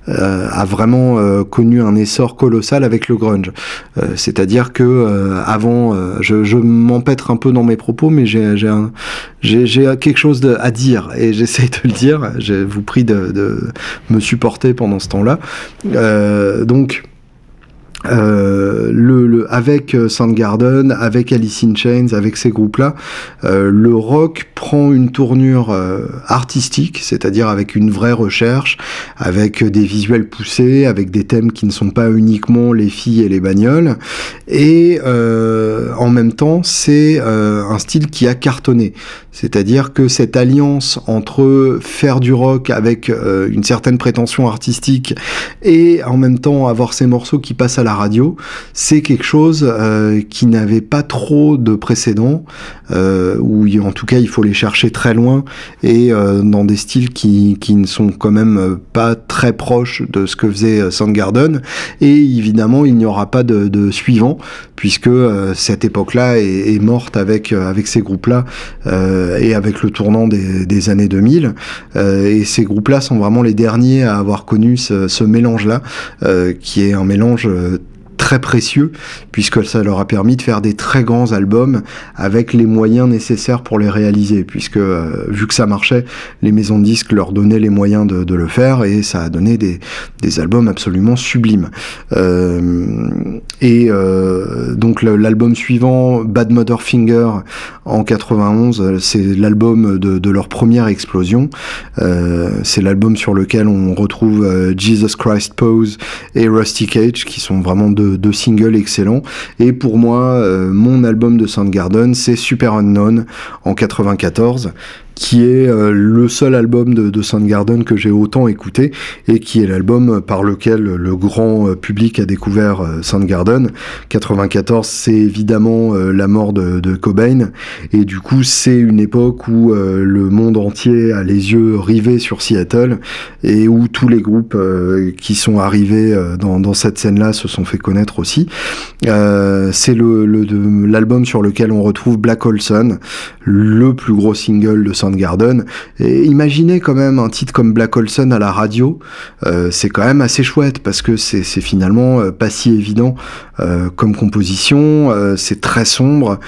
a vraiment connu un essor colossal avec le grunge. C'est-à-dire que avant, je, m'empêtre un peu dans mes propos, mais j'ai quelque chose à dire et j'essaie de le dire. Je vous prie de, de me supporter pendant ce temps-là. donc euh, le, le, avec euh, Soundgarden, avec Alice in Chains, avec ces groupes-là, euh, le rock prend une tournure euh, artistique, c'est-à-dire avec une vraie recherche, avec des visuels poussés, avec des thèmes qui ne sont pas uniquement les filles et les bagnoles, et en même temps, c'est un style qui a cartonné. C'est-à-dire que cette alliance entre faire du rock avec une certaine prétention artistique et en même temps avoir ces morceaux qui passent à la radio, c'est quelque chose euh, qui n'avait pas trop de précédent, euh, où en tout cas il faut les chercher très loin et euh, dans des styles qui, ne sont quand même pas très proches de ce que faisait Soundgarden. Et évidemment, il n'y aura pas de, suivant, puisque cette époque-là est, morte avec, ces groupes-là et avec le tournant des, des années 2000. et ces groupes-là sont vraiment les derniers à avoir connu ce, ce mélange-là, qui est un mélange très précieux puisque ça leur a permis de faire des très grands albums avec les moyens nécessaires pour les réaliser puisque euh, vu que ça marchait les maisons de disques leur donnaient les moyens de, le faire et ça a donné des, des albums absolument sublimes. Euh, et euh, donc l'album suivant Bad Mother Finger en 91 c'est l'album de, de, leur première explosion. C'est l'album sur lequel on retrouve Jesus Christ Pose et Rusty Cage qui sont vraiment deux de, singles excellents. Et pour moi, euh, mon album de Soundgarden, c'est Super Unknown en 94 qui est euh, le seul album de, de Soundgarden que j'ai autant écouté et qui est l'album par lequel le grand euh, public a découvert euh, Soundgarden. 94, c'est évidemment la mort de, Cobain et du coup c'est une époque où le monde entier a les yeux rivés sur Seattle et où tous les groupes qui sont arrivés dans, cette scène-là se sont fait connaître aussi. c'est l'album sur lequel on retrouve Black Hole le plus gros single de Soundgarden. Et imaginez quand même un titre comme Black Olson à la radio, euh, c'est quand même assez chouette parce que c'est finalement euh, pas si évident euh, comme composition, c'est très sombre,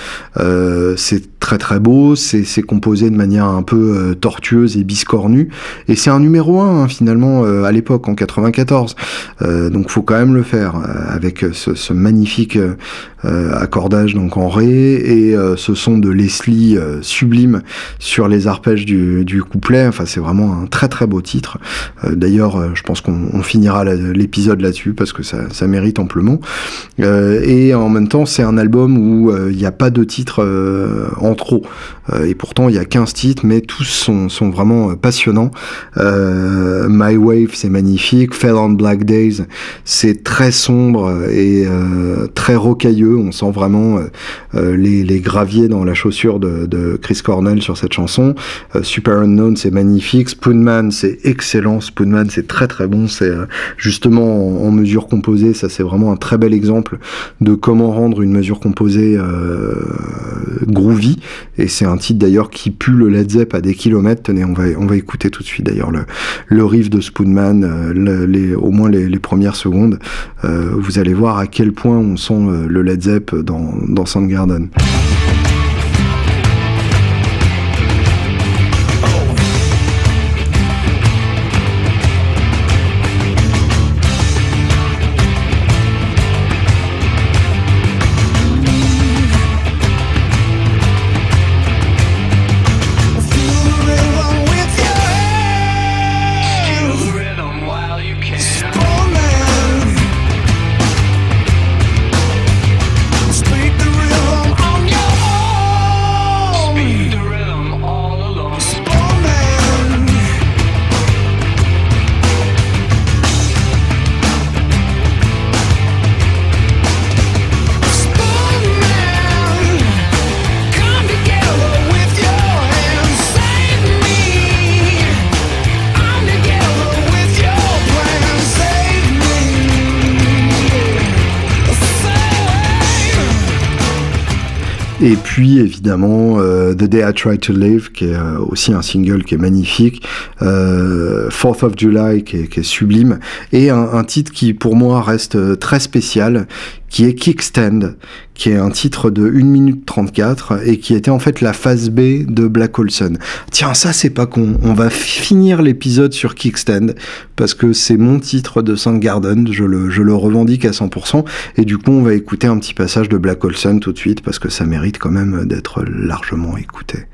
c'est très très beau, c'est composé de manière un peu tortueuse et biscornue, et c'est un numéro 1 hein, finalement à l'époque en 94, donc faut quand même le faire avec ce magnifique accordage donc en ré. Et ce son de Leslie sublime sur les arpèges du, couplet, enfin c'est vraiment un très très beau titre. D'ailleurs, je pense qu'on finira l'épisode là-dessus parce que ça, mérite amplement. Euh, et en même temps, c'est un album où euh, il n'y a pas de titres euh, en trop. et pourtant, il y a 15 titres, mais tous sont, vraiment passionnants. My Wave, c'est magnifique. Fell on Black Days, c'est très sombre et très rocailleux. On sent vraiment les, les, graviers dans la chaussure de Chris Cornell sur cette chanson. Super Unknown, c'est magnifique. Spoonman, c'est excellent. Spoonman, c'est très très bon. C'est justement en, mesure composée, ça c'est vraiment un très bel exemple de comment rendre une mesure composée euh, groovy. Et c'est un titre d'ailleurs qui pue le Led Zepp à des kilomètres. Tenez, on va, on va écouter tout de suite d'ailleurs le, le riff de Spoonman, euh, au moins les, premières secondes. Euh, vous allez voir à quel point on sent euh, le Led Zepp dans, dans Soundgarden. Évidemment The Day I Try to Live, qui est aussi un single qui est magnifique, Fourth of July, qui est, sublime, et un, un, titre qui pour moi reste très spécial, qui est Kickstand, qui est un titre de 1 minute 34 et qui était en fait la phase B de Black Olson. Tiens, ça c'est pas con. On va finir l'épisode sur Kickstand parce que c'est mon titre de Soundgarden, je le, je le revendique à 100% et du coup on va écouter un petit passage de Black Olson tout de suite parce que ça mérite quand même d'être largement écouté.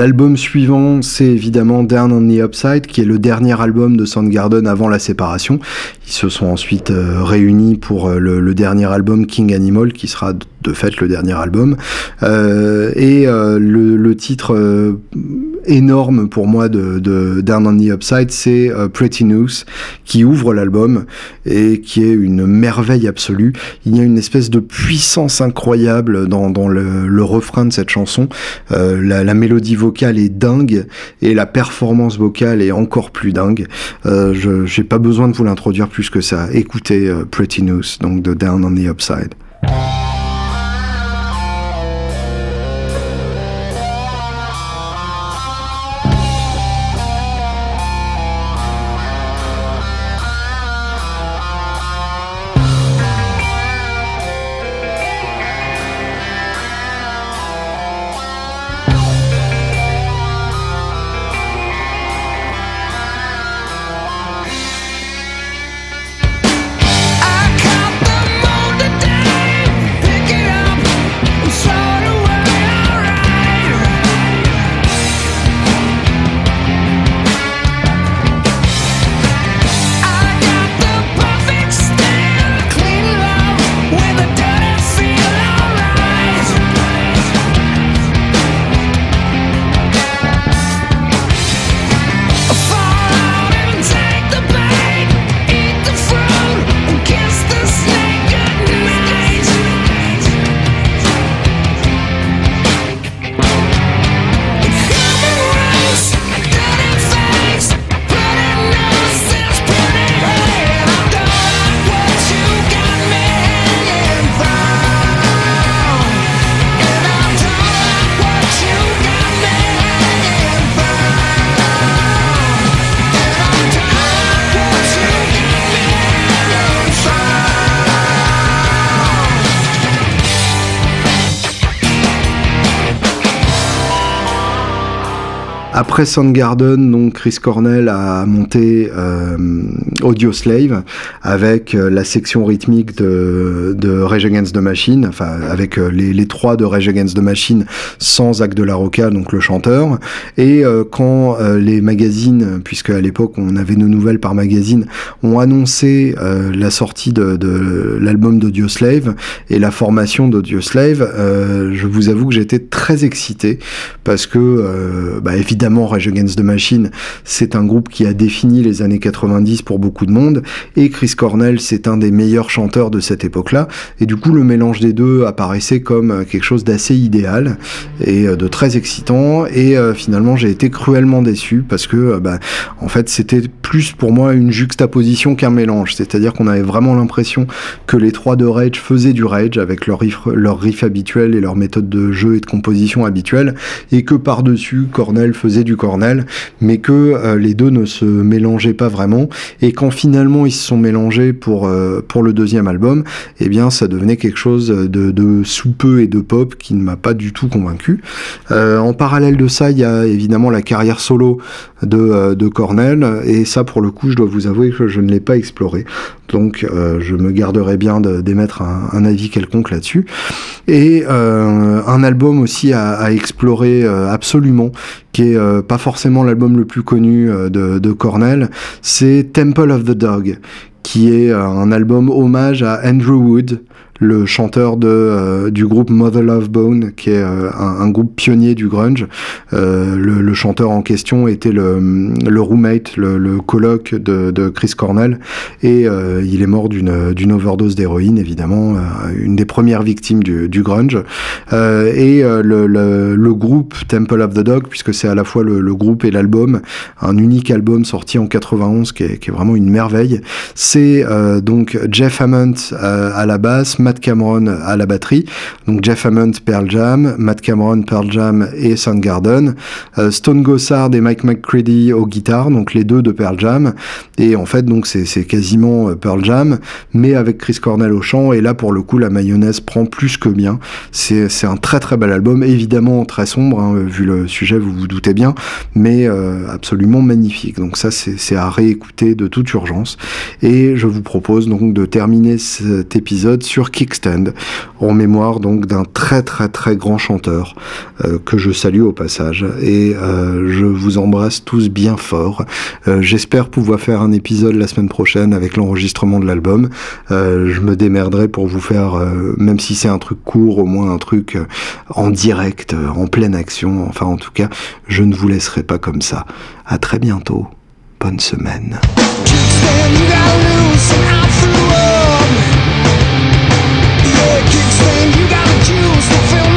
L'album suivant, c'est évidemment Down on the Upside, qui est le dernier album de Soundgarden avant la séparation. Ils se sont ensuite euh, réunis pour euh, le, dernier album King Animal, qui sera de fait le dernier album. Euh, et le, titre énorme pour moi de, de Down on the Upside, c'est Pretty News, qui ouvre l'album et qui est une merveille absolue. Il y a une espèce de puissance incroyable dans, dans le, refrain de cette chanson. la, la mélodie vocale est dingue et la performance vocale est encore plus dingue. Euh, je j'ai pas besoin de vous l'introduire plus que ça. Écoutez euh, Pretty News, donc de Down on the Upside. Après Soundgarden, donc Chris Cornell a monté euh, Audio Slave avec euh, la section rythmique de, de Rage Against the Machine, enfin avec euh, les, les, trois de Rage Against the Machine sans Zach de la Rocca, donc le chanteur. Et quand les magazines, puisque à l'époque on avait nos nouvelles par magazine, ont annoncé la sortie de, de l'album d'Audio Slave et la formation d'Audio Slave, je vous avoue que j'étais très excité parce que bah, évidemment, Rage Against the Machine, c'est un groupe qui a défini les années 90 pour beaucoup de monde, et Chris Cornell, c'est un des meilleurs chanteurs de cette époque-là, et du coup, le mélange des deux apparaissait comme quelque chose d'assez idéal et euh, de très excitant, et euh, finalement, j'ai été cruellement déçu parce que, euh, bah, en fait, c'était plus pour moi une juxtaposition qu'un mélange, c'est-à-dire qu'on avait vraiment l'impression que les trois de Rage faisaient du Rage avec leur riff, leur riff habituel et leur méthode de jeu et de composition habituelle, et que par-dessus, Cornell faisait du Cornell, mais que euh, les deux ne se mélangeaient pas vraiment, et quand finalement ils se sont mélangés pour, euh, pour le deuxième album, eh bien ça devenait quelque chose de, de soupeux et de pop qui ne m'a pas du tout convaincu. Euh, en parallèle de ça, il y a évidemment la carrière solo de, de Cornell, et ça pour le coup, je dois vous avouer que je ne l'ai pas exploré. Donc je me garderai bien d'émettre un, avis quelconque là-dessus. Et un album aussi à, explorer absolument, qui est euh, pas forcément l'album le plus connu euh, de Cornell, c'est Temple of the Dog, qui est un album hommage à Andrew Wood, le chanteur de, euh, du groupe Mother Love Bone, qui est euh, un, groupe pionnier du grunge. Euh, le, chanteur en question était le, le roommate, le, le coloc de, Chris Cornell, et il est mort d'une overdose d'héroïne, évidemment, une des premières victimes du, du grunge. et le, le, groupe Temple of the Dog, puisque c'est à la fois le, groupe et l'album, un unique album sorti en 91 qui est, qui est vraiment une merveille. C'est donc Jeff Hammond à la basse, Matt Cameron à la batterie. Donc Jeff Hammond, Pearl Jam, Matt Cameron, Pearl Jam et Soundgarden. Euh, Stone Gossard et Mike McCready aux guitares, donc les deux de Pearl Jam. Et en fait, donc c'est quasiment euh, Pearl Jam, mais avec Chris Cornell au chant. Et là, pour le coup, la mayonnaise prend plus que bien. C'est un très très bel album, évidemment très sombre, hein, vu le sujet, vous vous doutez bien, mais euh, absolument magnifique. Donc ça, c'est à réécouter de toute urgence. Et je vous propose donc de terminer cet épisode sur Kickstand, en mémoire donc d'un très très très grand chanteur euh, que je salue au passage. Et euh, je vous embrasse tous bien fort. Euh, j'espère pouvoir faire un épisode la semaine prochaine avec l'enregistrement de l'album. je me démerderai pour vous faire, même si c'est un truc court, au moins un truc en direct, en pleine action. Enfin en tout cas, je ne vous laisserai pas comme ça. À très bientôt. Bonne semaine. Kingston, you got the juice to fill